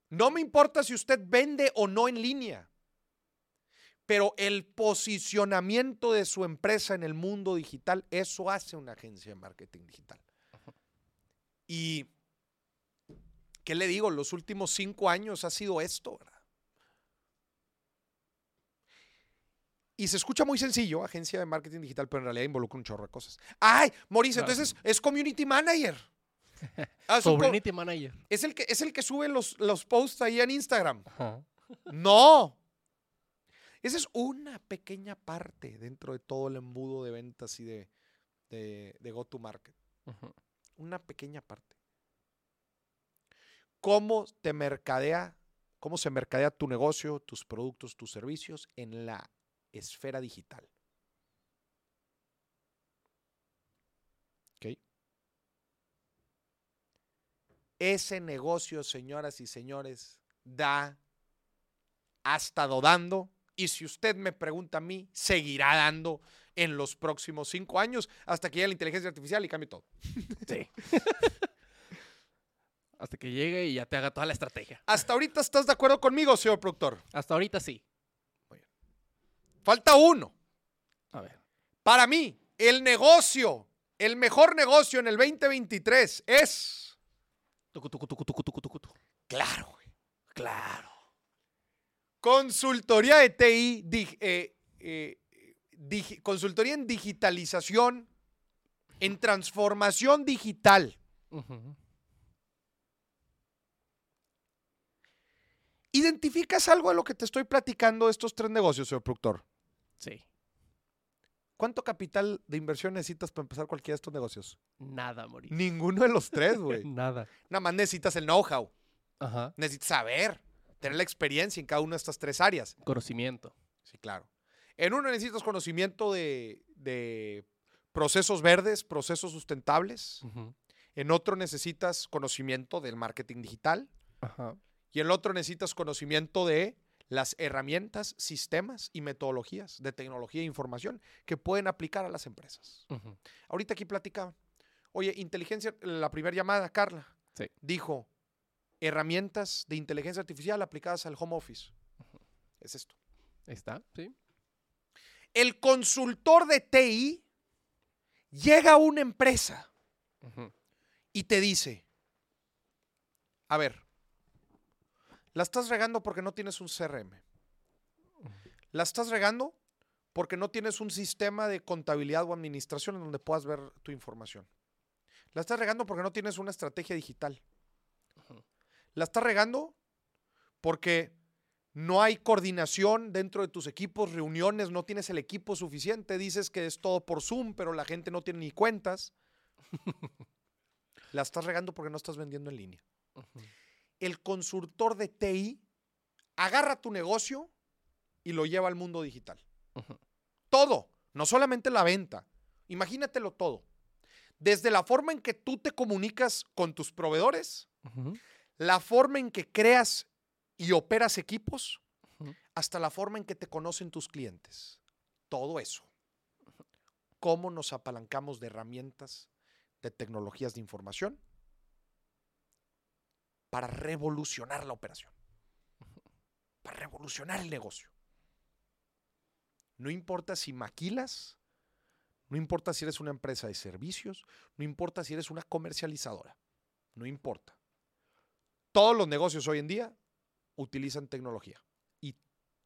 No me importa si usted vende o no en línea, pero el posicionamiento de su empresa en el mundo digital, eso hace una agencia de marketing digital. Y, ¿qué le digo? Los últimos cinco años ha sido esto, ¿verdad? Y se escucha muy sencillo, agencia de marketing digital, pero en realidad involucra un chorro de cosas. ¡Ay! Maurice, Claro. entonces es community manager. *laughs* Ah, es un co- Sobrinity Manager. es el que, es el que sube los, los posts ahí en Instagram. Ajá. No. Esa es una pequeña parte dentro de todo el embudo de ventas y de, de, de go-to-market. Una pequeña parte. ¿Cómo te mercadea, cómo se mercadea tu negocio, tus productos, tus servicios en la esfera digital. ¿Ok? Ese negocio, señoras y señores, da, ha estado dando, y si usted me pregunta a mí, seguirá dando en los próximos cinco años hasta que llegue la inteligencia artificial y cambie todo. Sí. *laughs* Hasta que llegue y ya te haga toda la estrategia. Hasta ahorita estás de acuerdo conmigo, señor productor. Hasta ahorita sí. Falta uno. A ver. Para mí, el negocio, el mejor negocio en el 2023 es. Tucu, tucu, tucu. Claro, güey. Claro. Consultoría de TI, dig- eh, eh, consultoría en digitalización, en transformación digital. ¿Identificas algo de lo que te estoy platicando de estos tres negocios, señor productor? Sí. ¿Cuánto capital de inversión necesitas para empezar cualquiera de estos negocios? Nada, Mauricio. Ninguno de los tres, *laughs* güey. Nada. Nada más necesitas el know-how. Ajá. Necesitas saber, tener la experiencia en cada una de estas tres áreas. Conocimiento. Sí, claro. En uno necesitas conocimiento de, de procesos verdes, procesos sustentables. En otro necesitas conocimiento del marketing digital. Ajá. Y en el otro necesitas conocimiento de las herramientas, sistemas y metodologías de tecnología e información que pueden aplicar a las empresas. Ahorita aquí platicaban. Oye, inteligencia, la primera llamada, Carla, Sí. dijo herramientas de inteligencia artificial aplicadas al home office. Es esto. Ahí está, sí. El consultor de TI llega a una empresa y te dice, a ver, la estás regando porque no tienes un CRM. La estás regando porque no tienes un sistema de contabilidad o administración en donde puedas ver tu información. La estás regando porque no tienes una estrategia digital. Ujú. La estás regando porque no hay coordinación dentro de tus equipos, reuniones, no tienes el equipo suficiente. Dices que es todo por Zoom, pero la gente no tiene ni cuentas. *laughs* La estás regando porque no estás vendiendo en línea. El consultor de TI agarra tu negocio y lo lleva al mundo digital. Todo, no solamente la venta. Imagínatelo todo. Desde la forma en que tú te comunicas con tus proveedores. La forma en que creas y operas equipos, hasta la forma en que te conocen tus clientes. Todo eso. Cómo nos apalancamos de herramientas, de tecnologías de información para revolucionar la operación, para revolucionar el negocio. No importa si maquilas, no importa si eres una empresa de servicios, no importa si eres una comercializadora, no importa. Todos los negocios hoy en día utilizan tecnología. Y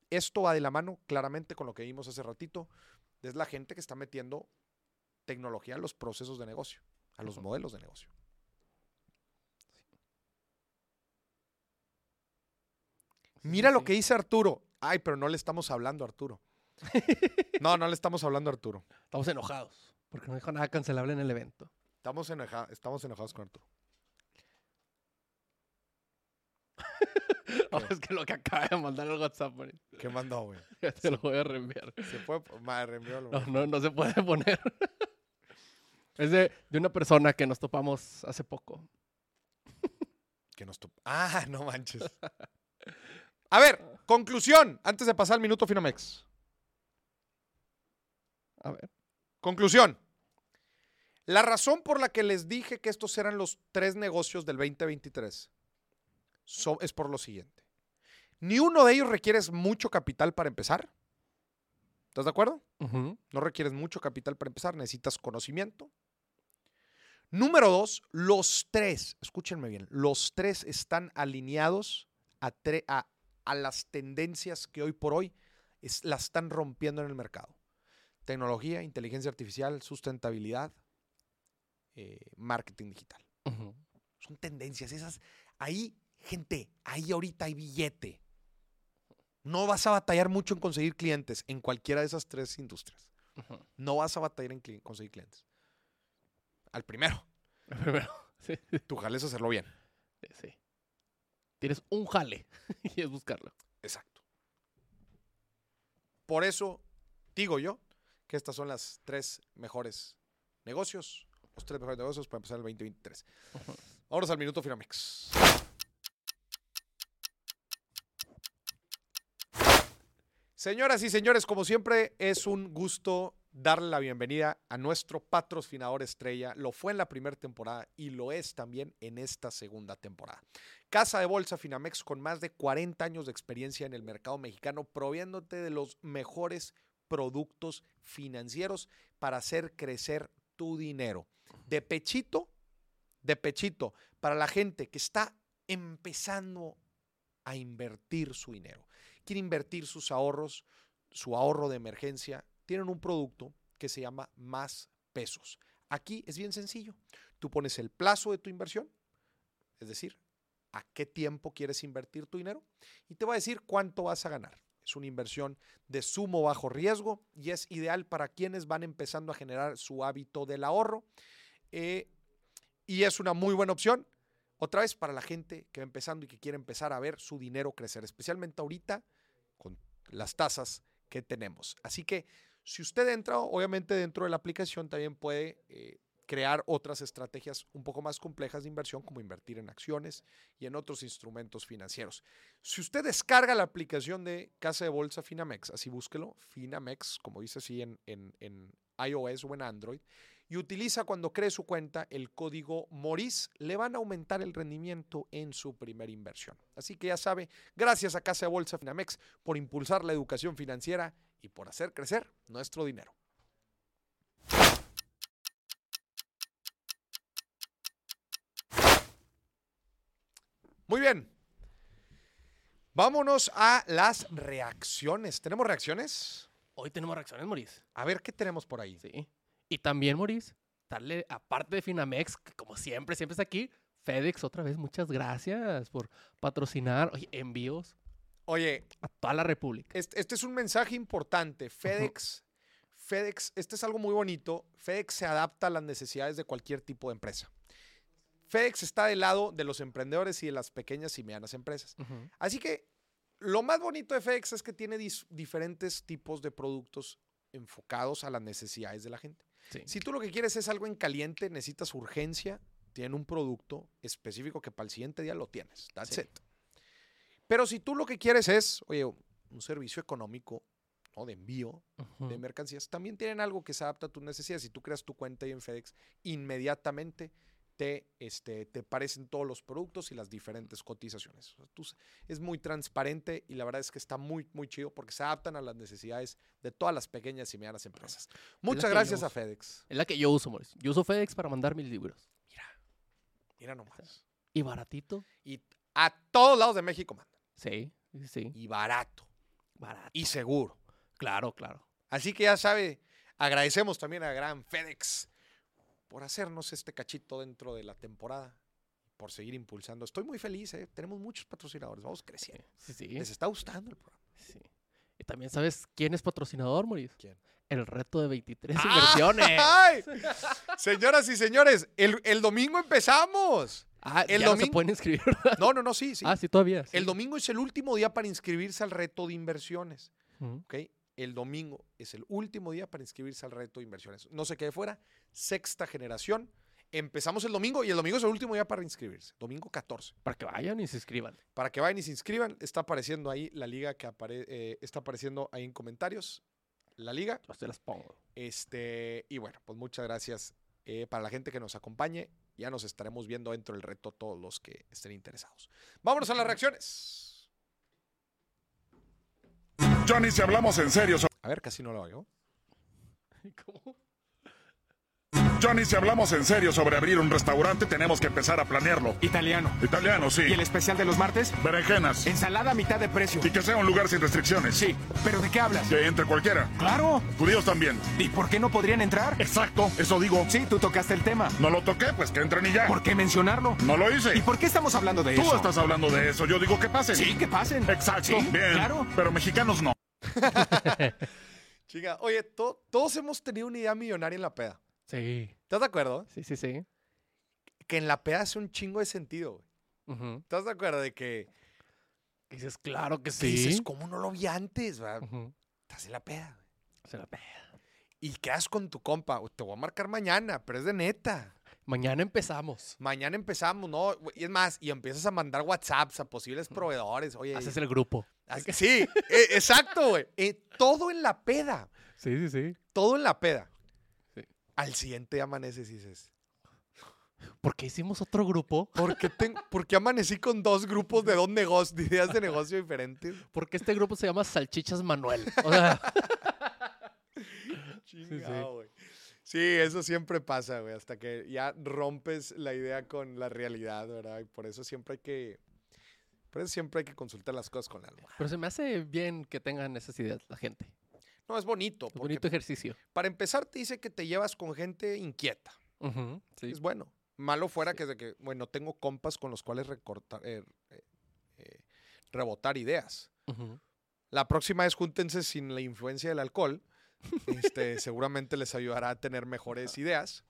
esto va de la mano claramente con lo que vimos hace ratito. Es la gente que está metiendo tecnología a los procesos de negocio, a los modelos de negocio. Mira sí, lo sí. que dice Arturo. Ay, pero no le estamos hablando a Arturo. *laughs* No, no le estamos hablando a Arturo. Estamos enojados. Porque no dijo nada cancelable en el evento. Estamos, enoja- estamos enojados con Arturo. *laughs* Es que lo que acaba de mandar el WhatsApp. ¿Qué mandó, güey? *laughs* Te lo voy a reenviar. Se puede. Madre, reenvíalo, No, no, no se puede *laughs* poner. Es de, de una persona que nos topamos hace poco. Que nos top- Ah, no manches. A ver, conclusión, antes de pasar al minuto Finamex. A ver. Conclusión. La razón por la que les dije que estos eran los tres negocios del 2023 so- es por lo siguiente. Ni uno de ellos requieres mucho capital para empezar. ¿Estás de acuerdo? No requieres mucho capital para empezar, necesitas conocimiento. Número dos, los tres, escúchenme bien, los tres están alineados a, tre- a- a las tendencias que hoy por hoy es- las están rompiendo en el mercado. Tecnología, inteligencia artificial, sustentabilidad, eh, marketing digital. Son tendencias, esas. Ahí, gente, ahí ahorita hay billete. No vas a batallar mucho en conseguir clientes en cualquiera de esas tres industrias. No vas a batallar en cli- conseguir clientes. Al primero, Primero. *laughs* Sí, tu jale es hacerlo bien. sí, sí. Tienes un jale *laughs* y es buscarlo. Exacto. Por eso digo yo, que estas son las tres mejores negocios, los tres mejores negocios para empezar el 2023. Vámonos al minuto Finamex. Señoras y señores, como siempre, es un gusto darle la bienvenida a nuestro patrocinador estrella. Lo fue en la primera temporada y lo es también en esta segunda temporada. Casa de Bolsa Finamex con más de 40 años de experiencia en el mercado mexicano, proviéndote de los mejores productos financieros para hacer crecer tu dinero. De pechito, de pechito, para la gente que está empezando a invertir su dinero. Quiere invertir sus ahorros, su ahorro de emergencia. Tienen un producto que se llama Más Pesos. Aquí es bien sencillo. Tú pones el plazo de tu inversión, es decir, a qué tiempo quieres invertir tu dinero y te va a decir cuánto vas a ganar. Es una inversión de sumo bajo riesgo y es ideal para quienes van empezando a generar su hábito del ahorro. Eh, y es una muy buena opción, otra vez para la gente que va empezando y que quiere empezar a ver su dinero crecer, especialmente ahorita con las tasas que tenemos. Así que si usted entra, obviamente dentro de la aplicación también puede eh, crear otras estrategias un poco más complejas de inversión, como invertir en acciones y en otros instrumentos financieros. Si usted descarga la aplicación de Casa de Bolsa Finamex, así búsquelo, Finamex, como dice así en, en, en iOS o en Android, y utiliza cuando cree su cuenta el código MORIS, le van a aumentar el rendimiento en su primera inversión. Así que ya sabe, gracias a Casa de Bolsa Finamex por impulsar la educación financiera y por hacer crecer nuestro dinero. Muy bien. Vámonos a las reacciones. ¿Tenemos reacciones? Hoy tenemos reacciones, Moris. A ver qué tenemos por ahí. Sí. Y también, Moris, darle, aparte de Finamex, que como siempre, siempre está aquí, FedEx, otra vez, muchas gracias por patrocinar oye, envíos Oye, a toda la República. este, este es un mensaje importante. FedEx, FedEx, este es algo muy bonito. FedEx se adapta a las necesidades de cualquier tipo de empresa. FedEx está del lado de los emprendedores y de las pequeñas y medianas empresas. Así que lo más bonito de FedEx es que tiene diferentes tipos de productos enfocados a las necesidades de la gente. Sí. Si tú lo que quieres es algo en caliente, necesitas urgencia, tienen un producto específico que para el siguiente día lo tienes. That's Sí. it. Pero si tú lo que quieres es, oye, un servicio económico ¿no? de envío de mercancías, también tienen algo que se adapta a tus necesidades. Si tú creas tu cuenta ahí en FedEx, inmediatamente te, este, te aparecen todos los productos y las diferentes cotizaciones. O sea, tú es muy transparente y la verdad es que está muy, muy chido porque se adaptan a las necesidades de todas las pequeñas y medianas empresas. Muchas gracias a. FedEx. Es la que yo uso, Moris. Yo uso FedEx para mandar mis libros. Mira nomás. Y baratito. Y a todos lados de México mandan. Sí, sí, sí. Y barato. Barato. Y seguro. Claro, claro. Así que ya sabe, agradecemos también a Gran FedEx por hacernos este cachito dentro de la temporada, por seguir impulsando. Estoy muy feliz, ¿eh? tenemos muchos patrocinadores, vamos creciendo. Sí, sí. Les está gustando el programa. sí. Y también sabes quién es patrocinador, Moris. ¿Quién? El reto de 23 ¡Ah! inversiones. *laughs* ¡Ay! Señoras y señores, el, el domingo empezamos. Ah, El ya no se domingo- pueden inscribir. No, no, no, sí, sí. Ah, sí, todavía. sí. El domingo es el último día para inscribirse al reto de inversiones. Ujú. ¿ok? El domingo es el último día para inscribirse al reto de inversiones. No se quede fuera, sexta generación. Empezamos el domingo y el domingo es el último día para inscribirse. Domingo 14. Para que vayan y se inscriban. Para que vayan y se inscriban, está apareciendo ahí la liga que apare- eh, está apareciendo ahí en comentarios. La liga. Yo se las pongo. Este, y bueno, pues muchas gracias eh, para la gente que nos acompañe. Ya nos estaremos viendo dentro del reto todos los que estén interesados. Vámonos a las reacciones. Johnny, si hablamos en serio, so- A ver, casi no lo hago. *laughs* ¿Cómo? Johnny, si hablamos en serio sobre abrir un restaurante, tenemos que empezar a planearlo. Italiano. Italiano, sí. ¿Y el especial de los martes? Berenjenas. Ensalada a mitad de precio. Y que sea un lugar sin restricciones. Sí, pero ¿de qué hablas? Que entre cualquiera. Claro. Judíos también. ¿Y por qué no podrían entrar? Exacto, eso digo. Sí, tú tocaste el tema. No lo toqué, pues que entren y ya. ¿Por qué mencionarlo? No lo hice. ¿Y por qué estamos hablando de Tú eso? estás hablando de eso, yo digo que pasen. Sí, que pasen. Exacto, Sí, bien. Claro. Pero mexicanos no. *laughs* *laughs* Chica, oye, to- todos hemos tenido una idea millonaria en la peda. Sí, ¿Estás de acuerdo? sí, sí, sí. Que en la peda hace un chingo de sentido. güey. ¿Estás de acuerdo de que, Dices, claro que sí. dices, ¿cómo no lo vi antes? va? Ujú. Estás en la peda. güey. Se la pe- y quedas con tu compa. Te voy a marcar mañana, pero es de neta. Mañana empezamos. Mañana empezamos, ¿no? Y es más, y empiezas a mandar WhatsApps a posibles proveedores. Oye, Haces el grupo. sí, e- exacto, güey. Eh, todo en la peda. Sí, sí, sí. Todo en la peda. Al siguiente día amaneces y dices, ¿Por qué hicimos otro grupo? ¿por qué, ten- por qué amanecí con dos grupos de dos negocios, de ideas de negocio diferentes? Porque este grupo se llama Salchichas Manuel. O sea, *laughs* Chingado, güey. Sí, eso siempre pasa, güey, hasta que ya rompes la idea con la realidad, ¿verdad? Y por eso siempre hay que, por eso siempre hay que consultar las cosas con la almohada. pero se me hace bien que tengan esas ideas la gente. No, es bonito, Es bonito ejercicio. para empezar te dice que te llevas con gente inquieta. Sí. Es bueno. Malo fuera que de que, bueno, tengo compas con los cuales recortar, eh, eh, eh, rebotar ideas. La próxima vez júntense sin la influencia del alcohol. Este, *laughs* seguramente les ayudará a tener mejores ideas.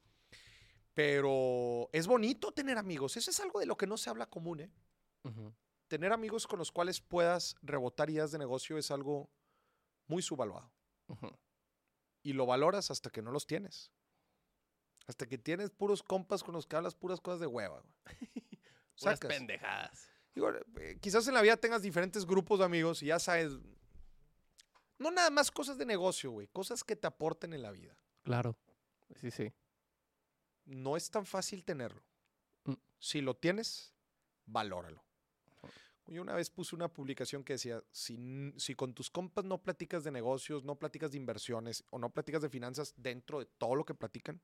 Pero es bonito tener amigos. Eso es algo de lo que no se habla común, ¿eh? Tener amigos con los cuales puedas rebotar ideas de negocio es algo muy subvaluado. Y lo valoras hasta que no los tienes. Hasta que tienes puros compas con los que hablas puras cosas de hueva. güey. *laughs* Puras Sacas. pendejadas. Digo, eh, quizás en la vida tengas diferentes grupos de amigos y ya sabes. No nada más cosas de negocio, güey. Cosas que te aporten en la vida. Claro. Sí, sí. No es tan fácil tenerlo. Mm. Si lo tienes, valóralo. Yo una vez puse una publicación que decía, si, si con tus compas no platicas de negocios, no platicas de inversiones o no platicas de finanzas dentro de todo lo que platican,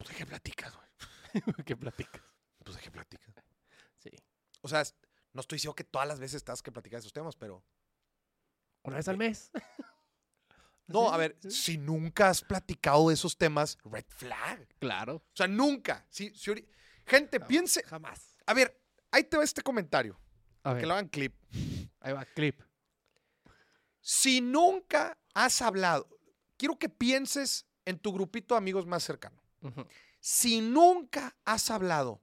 pues de qué platicas, güey. *laughs* ¿Qué platicas? Pues de qué platicas. Sí. O sea, no estoy diciendo que todas las veces estás que platicar de esos temas, pero Una vez al mes. *laughs* No, a ver, sí. si nunca has platicado de esos temas, red flag. Claro. O sea, nunca. Si, si gente, piense. Jamás. A ver, ahí te va este comentario. A Que lo hagan clip. ahí va, clip. Si nunca has hablado, quiero que pienses en tu grupito de amigos más cercano. Si nunca has hablado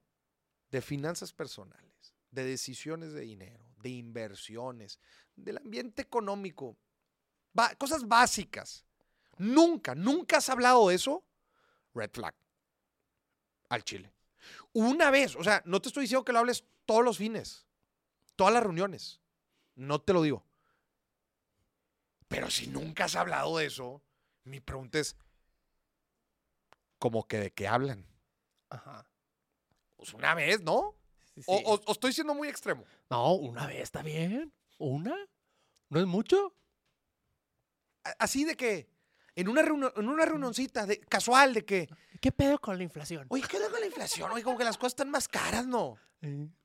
de finanzas personales, de decisiones de dinero, de inversiones, del ambiente económico, cosas básicas, nunca, nunca has hablado de eso, red flag. Al chile. Una vez, o sea, no te estoy diciendo que lo hables todos los fines, todas las reuniones. No te lo digo. Pero si nunca has hablado de eso, mi pregunta es, ¿cómo que de qué hablan? Ajá. Pues una vez, ¿no? Sí, O, sí. o- o estoy siendo muy extremo. No, una vez está bien. ¿Una? ¿No es mucho? Así de que, en una, reunión, en una reunioncita de, casual, de que, ¿Qué pedo con la inflación? oye, ¿qué onda con la inflación? Oye, como que las cosas están más caras, ¿no?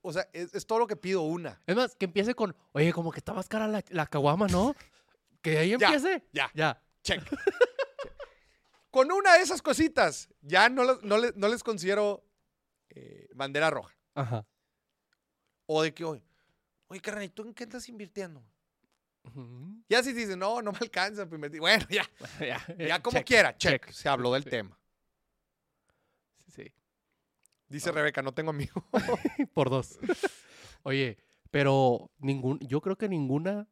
O sea, es, es todo lo que pido una. Es más, que empiece con, oye, como que está más cara la, la caguama, ¿no? Que ahí empiece. ya. Ya. Check. Con una de esas cositas, ya no, les considero eh, bandera roja. Ajá. O de que, oye, oye, carnal, ¿y tú en qué estás invirtiendo? Ujú. Ya si dicen, no, no me alcanza, pues, invertir". bueno, ya, *laughs* ya, ya como check, quiera, check. check. Se habló del Sí. tema. Sí, sí. Dice Rebeca, no tengo amigo. *laughs* Por dos. Oye, pero ningún, yo creo que ninguna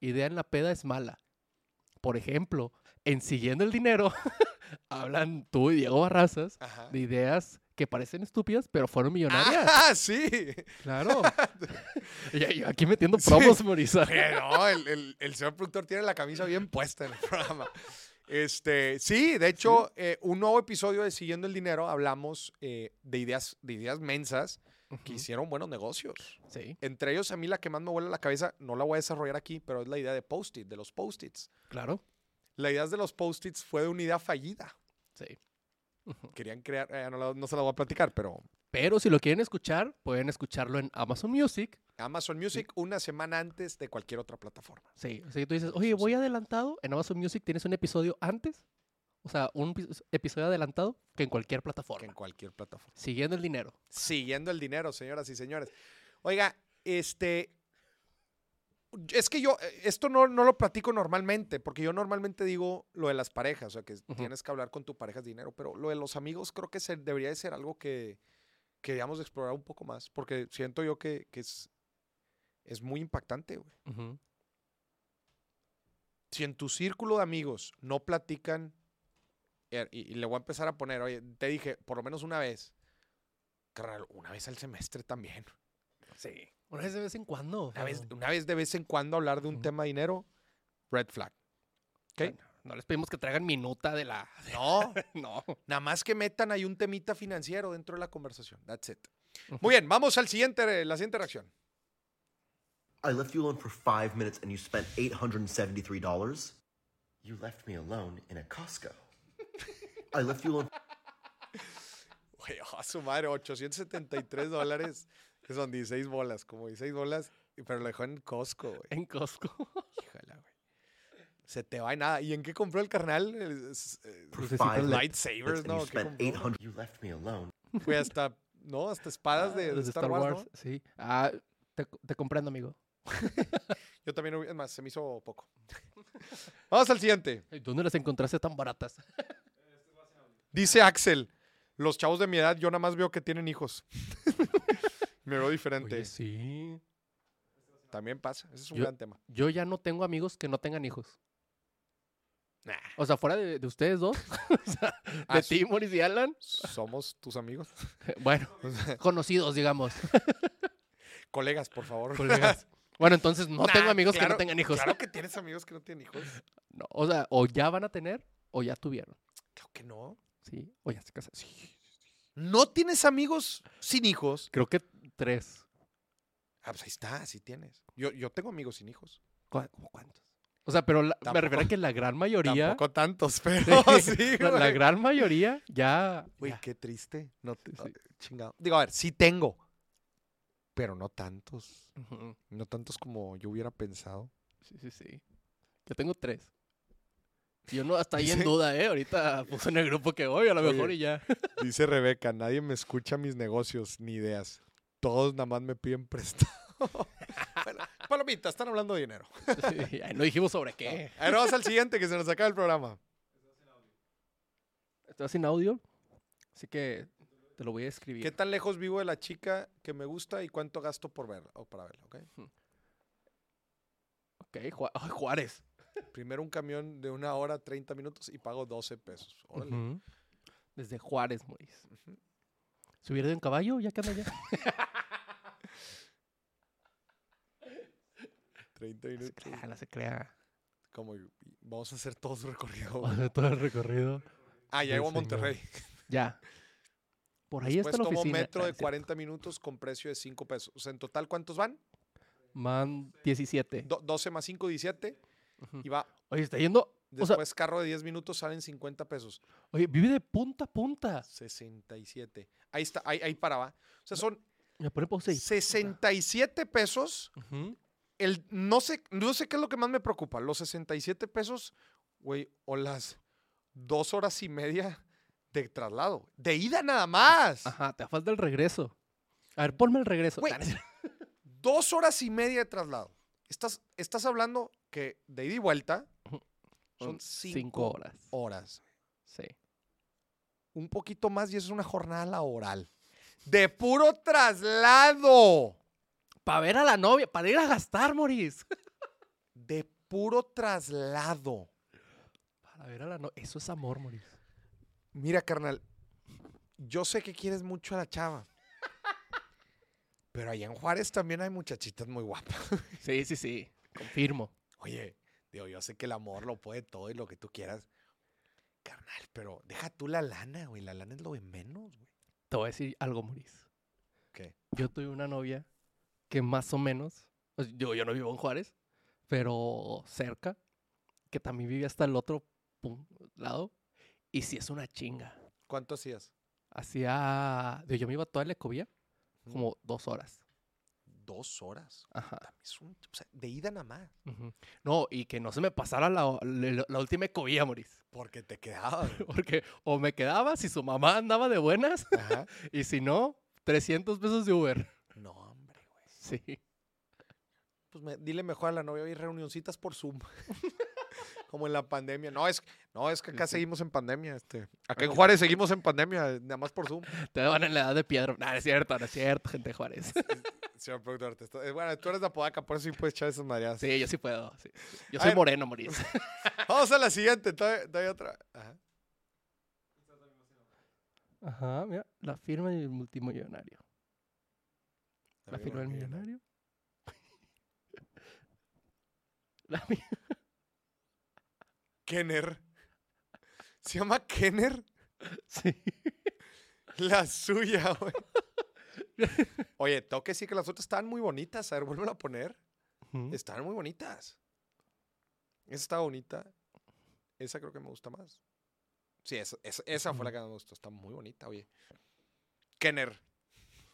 idea en la peda es mala. Por ejemplo, en Siguiendo el Dinero, *laughs* hablan tú y Diego Barrazas Ajá. de ideas que parecen estúpidas, pero fueron millonarias. Ah, *laughs* sí. Claro. y aquí metiendo promos, Morisa. Eh, no, el, el- el señor productor tiene la camisa bien puesta en el programa. Este, sí, de hecho, eh, un nuevo episodio de Siguiendo el Dinero hablamos eh, de, ideas, de ideas mensas que hicieron buenos negocios. Sí, Entre ellos, a mí la que más me vuela la cabeza, no la voy a desarrollar aquí, pero es la idea de post-it, de los post-its. claro. La idea de los post-its fue de una idea fallida. Sí. Querían crear, eh, no, no se la voy a platicar, pero Pero si lo quieren escuchar, pueden escucharlo en Amazon Music. Amazon Music una semana antes de cualquier otra plataforma. Sí, o sea, que tú dices, oye, voy adelantado. En Amazon Music tienes un episodio antes. O sea, un epi- episodio adelantado que en cualquier Que plataforma. en cualquier plataforma. Siguiendo el dinero. Siguiendo el dinero, señoras y señores. Oiga, este. Es que yo, eh, esto no, no lo platico normalmente, porque yo normalmente digo lo de las parejas, o sea, que tienes que hablar con tu pareja de dinero, pero lo de los amigos creo que se- debería de ser algo que, que deberíamos explorar un poco más, porque siento yo que, que es, es muy impactante, güey. Ujú. si en tu círculo de amigos no platican, y, y le voy a empezar a poner, oye, te dije, por lo menos una vez, carnal, una vez al semestre también. Sí. Una vez de vez en cuando. Una vez, una vez de vez en cuando hablar de un tema de dinero, red flag. ¿Ok? Bueno, no les pedimos que traigan minuta de la. No, *laughs* No. nada más que metan ahí un temita financiero dentro de la conversación. That's it. Muy bien, vamos al siguiente, la siguiente reacción. I left you alone for five minutes and you spent $873. You left me alone in a Costco. *laughs* I left you alone Güey, a su madre, 873 dólares, que son 16 bolas, como 16 bolas, pero lo dejó en Costco, güey. En Costco. Híjala, güey. Se te va y nada. ¿Y en qué compró el carnal? Eh, Lucecitas five lightsabers, ¿no? you ¿Qué spent compró? 800 You left me alone. Fue hasta, no, hasta espadas de, Ah, de los Star, Wars, ¿no? Sí. Ah, te, te comprendo, amigo. *laughs* Yo también, es más, se me hizo poco. *laughs* Vamos al siguiente. ¿Dónde las encontraste tan baratas? *laughs* Dice Axel, los chavos de mi edad, yo nada más veo que tienen hijos. me veo diferente. Oye, sí. También pasa, ese es un Yo- gran tema. Yo ya no tengo amigos que no tengan hijos. Nah. O sea, fuera de, de ustedes dos. o sea, de Ah, ti, Morris y Alan. Somos tus amigos. Bueno, conocidos, digamos. Colegas, por favor. Colegas. Bueno, entonces no Nah, tengo amigos que no tengan hijos. Claro que *laughs* tienes amigos que no tienen hijos. No, o sea, o ya van a tener o ya tuvieron. Creo que no. Sí, o ya se casaron. Sí. ¿No tienes amigos sin hijos? Creo que tres. Ah, pues ahí está, sí tienes. Yo, yo tengo amigos sin hijos. ¿Cu- ¿Cómo cuántos? O sea, pero la- me refiero a que la gran mayoría. Tampoco tantos, *laughs* pero Sí, sí, la, la gran mayoría ya. Güey, ya. qué triste. No te, Sí. ah, chingado. Digo, a ver, sí tengo. Pero no tantos. No tantos como yo hubiera pensado. Sí, sí, sí. Yo tengo tres. Yo no, hasta *laughs* ahí en duda, ¿eh? Ahorita puse en el grupo que voy, a lo Oye. mejor y ya. *laughs* Dice Rebeca, nadie me escucha mis negocios ni ideas. Todos nada más me piden prestado. *laughs* bueno, palomita, están hablando de dinero. Sí, no dijimos sobre qué. A ver, vamos al siguiente que se nos acaba el programa. Estoy sin audio, así que te lo voy a escribir. ¿Qué tan lejos vivo de la chica que me gusta y cuánto gasto por verla o para verla? ¿ok? Ok, Ju- ay, Juárez. *laughs* Primero un camión de una hora, 30 minutos y pago 12 pesos. Órale. Desde Juárez, Moris. ¿Subir de un caballo? Ya que anda allá. *laughs* 30 No se minutos. crea, no se crea. Como, vamos a hacer todo su recorrido. Todo el recorrido. Ah, ya del llego a. Monterrey. Ya. *laughs* Por ahí Después está la tomo oficina. metro de es cierto. 40 minutos con precio de 5 pesos. O sea, en total, ¿cuántos van? Man 17. Do- 12 más 5, 17. Ujú. Y va. Oye, está yendo. O sea, Después, carro de 10 minutos salen 50 pesos. oye, vive de punta a punta. 67. Ahí está, ahí, ahí paraba. O sea, son Me pone pausa y- 67 pesos. Ujú. El, no, sé, no sé qué es lo que más me preocupa. Los 67 pesos, güey, o las dos horas y media de traslado. De ida nada más. Ajá, te falta el regreso. A ver, ponme el regreso. Güey. *laughs* Dos horas y media de traslado. Estás, estás hablando que de ida y vuelta son cinco cinco horas. horas. Sí. Un poquito más y eso es una jornada laboral. De puro traslado. Para ver a la novia, para ir a gastar, Moris. De puro traslado. Para ver a la novia. Eso es amor, Moris. Mira, carnal, yo sé que quieres mucho a la chava. *laughs* Pero allá en Juárez también hay muchachitas muy guapas. *laughs* Sí, sí, sí. Confirmo. Oye, digo, yo sé que el amor lo puede todo y lo que tú quieras. Carnal, pero deja tú la lana, güey. La lana es lo de menos, güey. Te voy a decir algo, Moris. ¿Qué? Yo tuve una novia que más o menos, o sea, yo, yo no vivo en Juárez, pero cerca, que también vive hasta el otro lado, y sí es una chinga. ¿Cuánto hacías? Hacía, yo me iba toda la Ujú. como dos horas. Dos horas. Ajá. Es un, o sea, de ida nada más. No, y que no se me pasara la, la, la última ecovía, Moris. Porque te quedaba. güey. *laughs* Porque o me quedaba si su mamá andaba de buenas, Ajá. *laughs* y si no, 300 pesos de Uber. No, hombre, güey. Sí. Pues me- dile mejor a la novia, hay reunioncitas por Zoom. *laughs* Como en la pandemia. No, es, no, es que acá Sí. seguimos en pandemia. Este. Acá en Juárez seguimos en pandemia, nada más por Zoom. *laughs* Te van en la edad de piedra. No, es cierto, no es cierto, gente de Juárez. *laughs* Señor productor, te estoy- bueno, tú eres de Apodaca, por eso sí puedes echar esas mareadas. Sí, yo sí puedo. sí. Yo A soy ver. moreno, Moris. *laughs* Vamos a la siguiente, todavía, todavía otra. Ajá. Ajá, mira, la firma del multimillonario. La firma del millonario. La mi- Kenner. ¿Se llama Kenner? Sí. La suya, güey. *laughs* Oye, tengo que decir que las otras estaban muy bonitas. A ver, vuelven a poner. Ujú. Estaban muy bonitas. Esa está bonita. Esa creo que me gusta más. Sí, esa, esa, esa fue la que me gustó. Está muy bonita, oye. Kenner.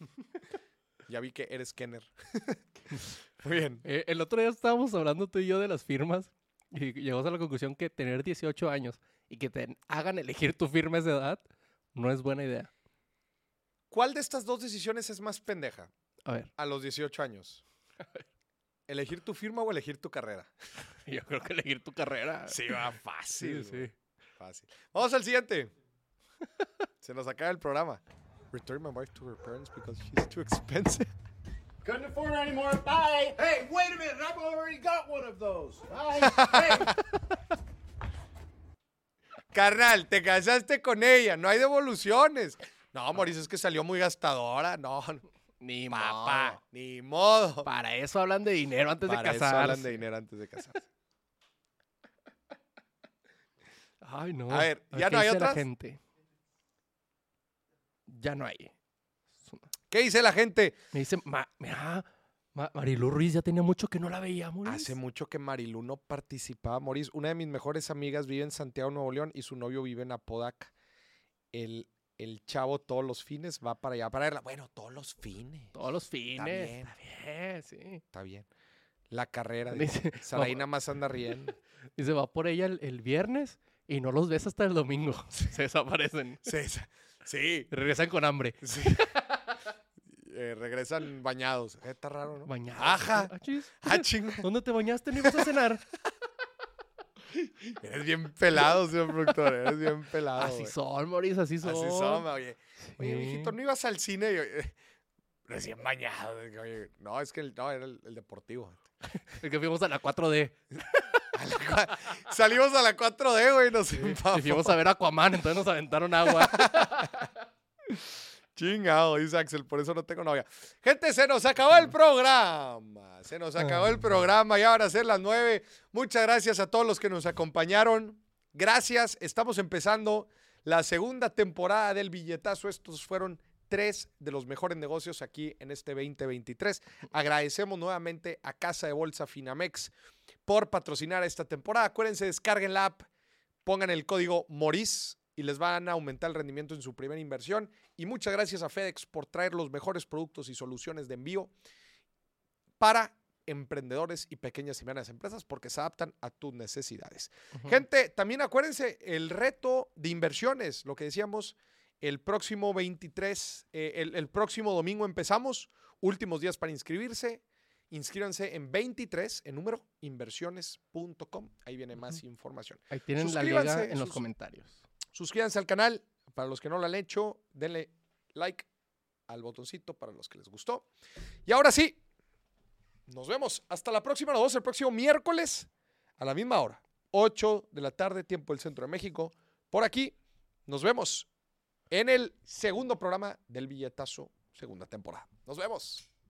*laughs* ya vi que eres Kenner. *laughs* muy bien. Eh, el otro día estábamos hablando tú y yo de las firmas y llegamos a la conclusión que tener 18 años y que te hagan elegir tu firma a esa edad no es buena idea. ¿Cuál de estas dos decisiones es más pendeja A ver, a los 18 años? ¿Elegir tu firma o elegir tu carrera? *laughs* yo creo que elegir tu carrera. Sí, va fácil. sí. Fácil. Vamos al siguiente. Se nos acaba el programa. Return my wife to her parents because she's too expensive. Couldn't afford it anymore. Bye. Hey, wait a minute. I've already got one of those. Bye. hey. *laughs* Carnal, te casaste con ella, no hay devoluciones. No, Mauricio, es que salió muy gastadora. No, no, Ni papá, modo. ni modo. Para eso hablan de dinero antes Para de eso casarse. hablan de dinero antes de casarse. Ay, no. A ver, ¿qué ¿ya no hay gente? Ya no hay. ¿Qué dice la gente? Me dice, "Ma- mira, Ma- Marilu Ruiz ya tenía mucho que no la veíamos. Hace mucho que Marilu no participaba. Maurice, una de mis mejores amigas vive en Santiago, Nuevo León, y su novio vive en Apodaca. El, el chavo todos los fines va para allá para verla. Bueno, todos los fines. Todos los fines. bien. Está bien, sí. Está bien. La carrera. Dice, dice. Saraí nada más anda riendo. *laughs* Dice, va por ella el, el viernes y no los ves hasta el domingo. *laughs* Se desaparecen. Esa- sí. Regresan con hambre. sí. *laughs* Eh, regresan bañados. Eh, está raro, ¿no? Bañados. Ajá. Ah, chis. Ah. *laughs* ¿Dónde te bañaste? ¿No ibas a cenar? *laughs* Eres bien pelado, señor productor. Eres bien pelado. así son, Maurice, así son. Así son, oye. Oye, Sí. viejito, ¿no ibas al cine? Y yo, eh, recién bañado. Oye, no, es que el, no, era el, el deportivo. *laughs* El que fuimos a la 4D. A la cua- Salimos a la 4D, güey, nos Y empapó. fuimos a ver Aquaman, entonces nos aventaron agua. Chingado, dice Axel, por eso no tengo novia. Gente, se nos acabó el programa. Se nos acabó el programa. Ya van a ser las nueve. Muchas gracias a todos los que nos acompañaron. Gracias. Estamos empezando la segunda temporada del billetazo. Estos fueron tres de los mejores negocios aquí en este 2023. Agradecemos nuevamente a Casa de Bolsa Finamex por patrocinar esta temporada. Acuérdense, descarguen la app, pongan el código MORIS y les van a aumentar el rendimiento en su primera inversión. Y muchas gracias a FedEx por traer los mejores productos y soluciones de envío para emprendedores y pequeñas y medianas empresas porque se adaptan a tus necesidades. Gente, también acuérdense el reto de inversiones, lo que decíamos, el próximo 23, eh, el, el próximo domingo empezamos, últimos días para inscribirse. Inscríbanse en 23, en número, inversiones.com. Ahí viene más información. Ahí tienen la liga en los comentarios. Suscríbanse al canal. Para los que no lo han hecho, denle like al botoncito para los que les gustó. Y ahora sí, nos vemos. Hasta la próxima, nos vemos el próximo miércoles a la misma hora. 8 de la tarde, tiempo del centro de México. Por aquí, nos vemos en el segundo programa del Billetazo, segunda temporada. Nos vemos.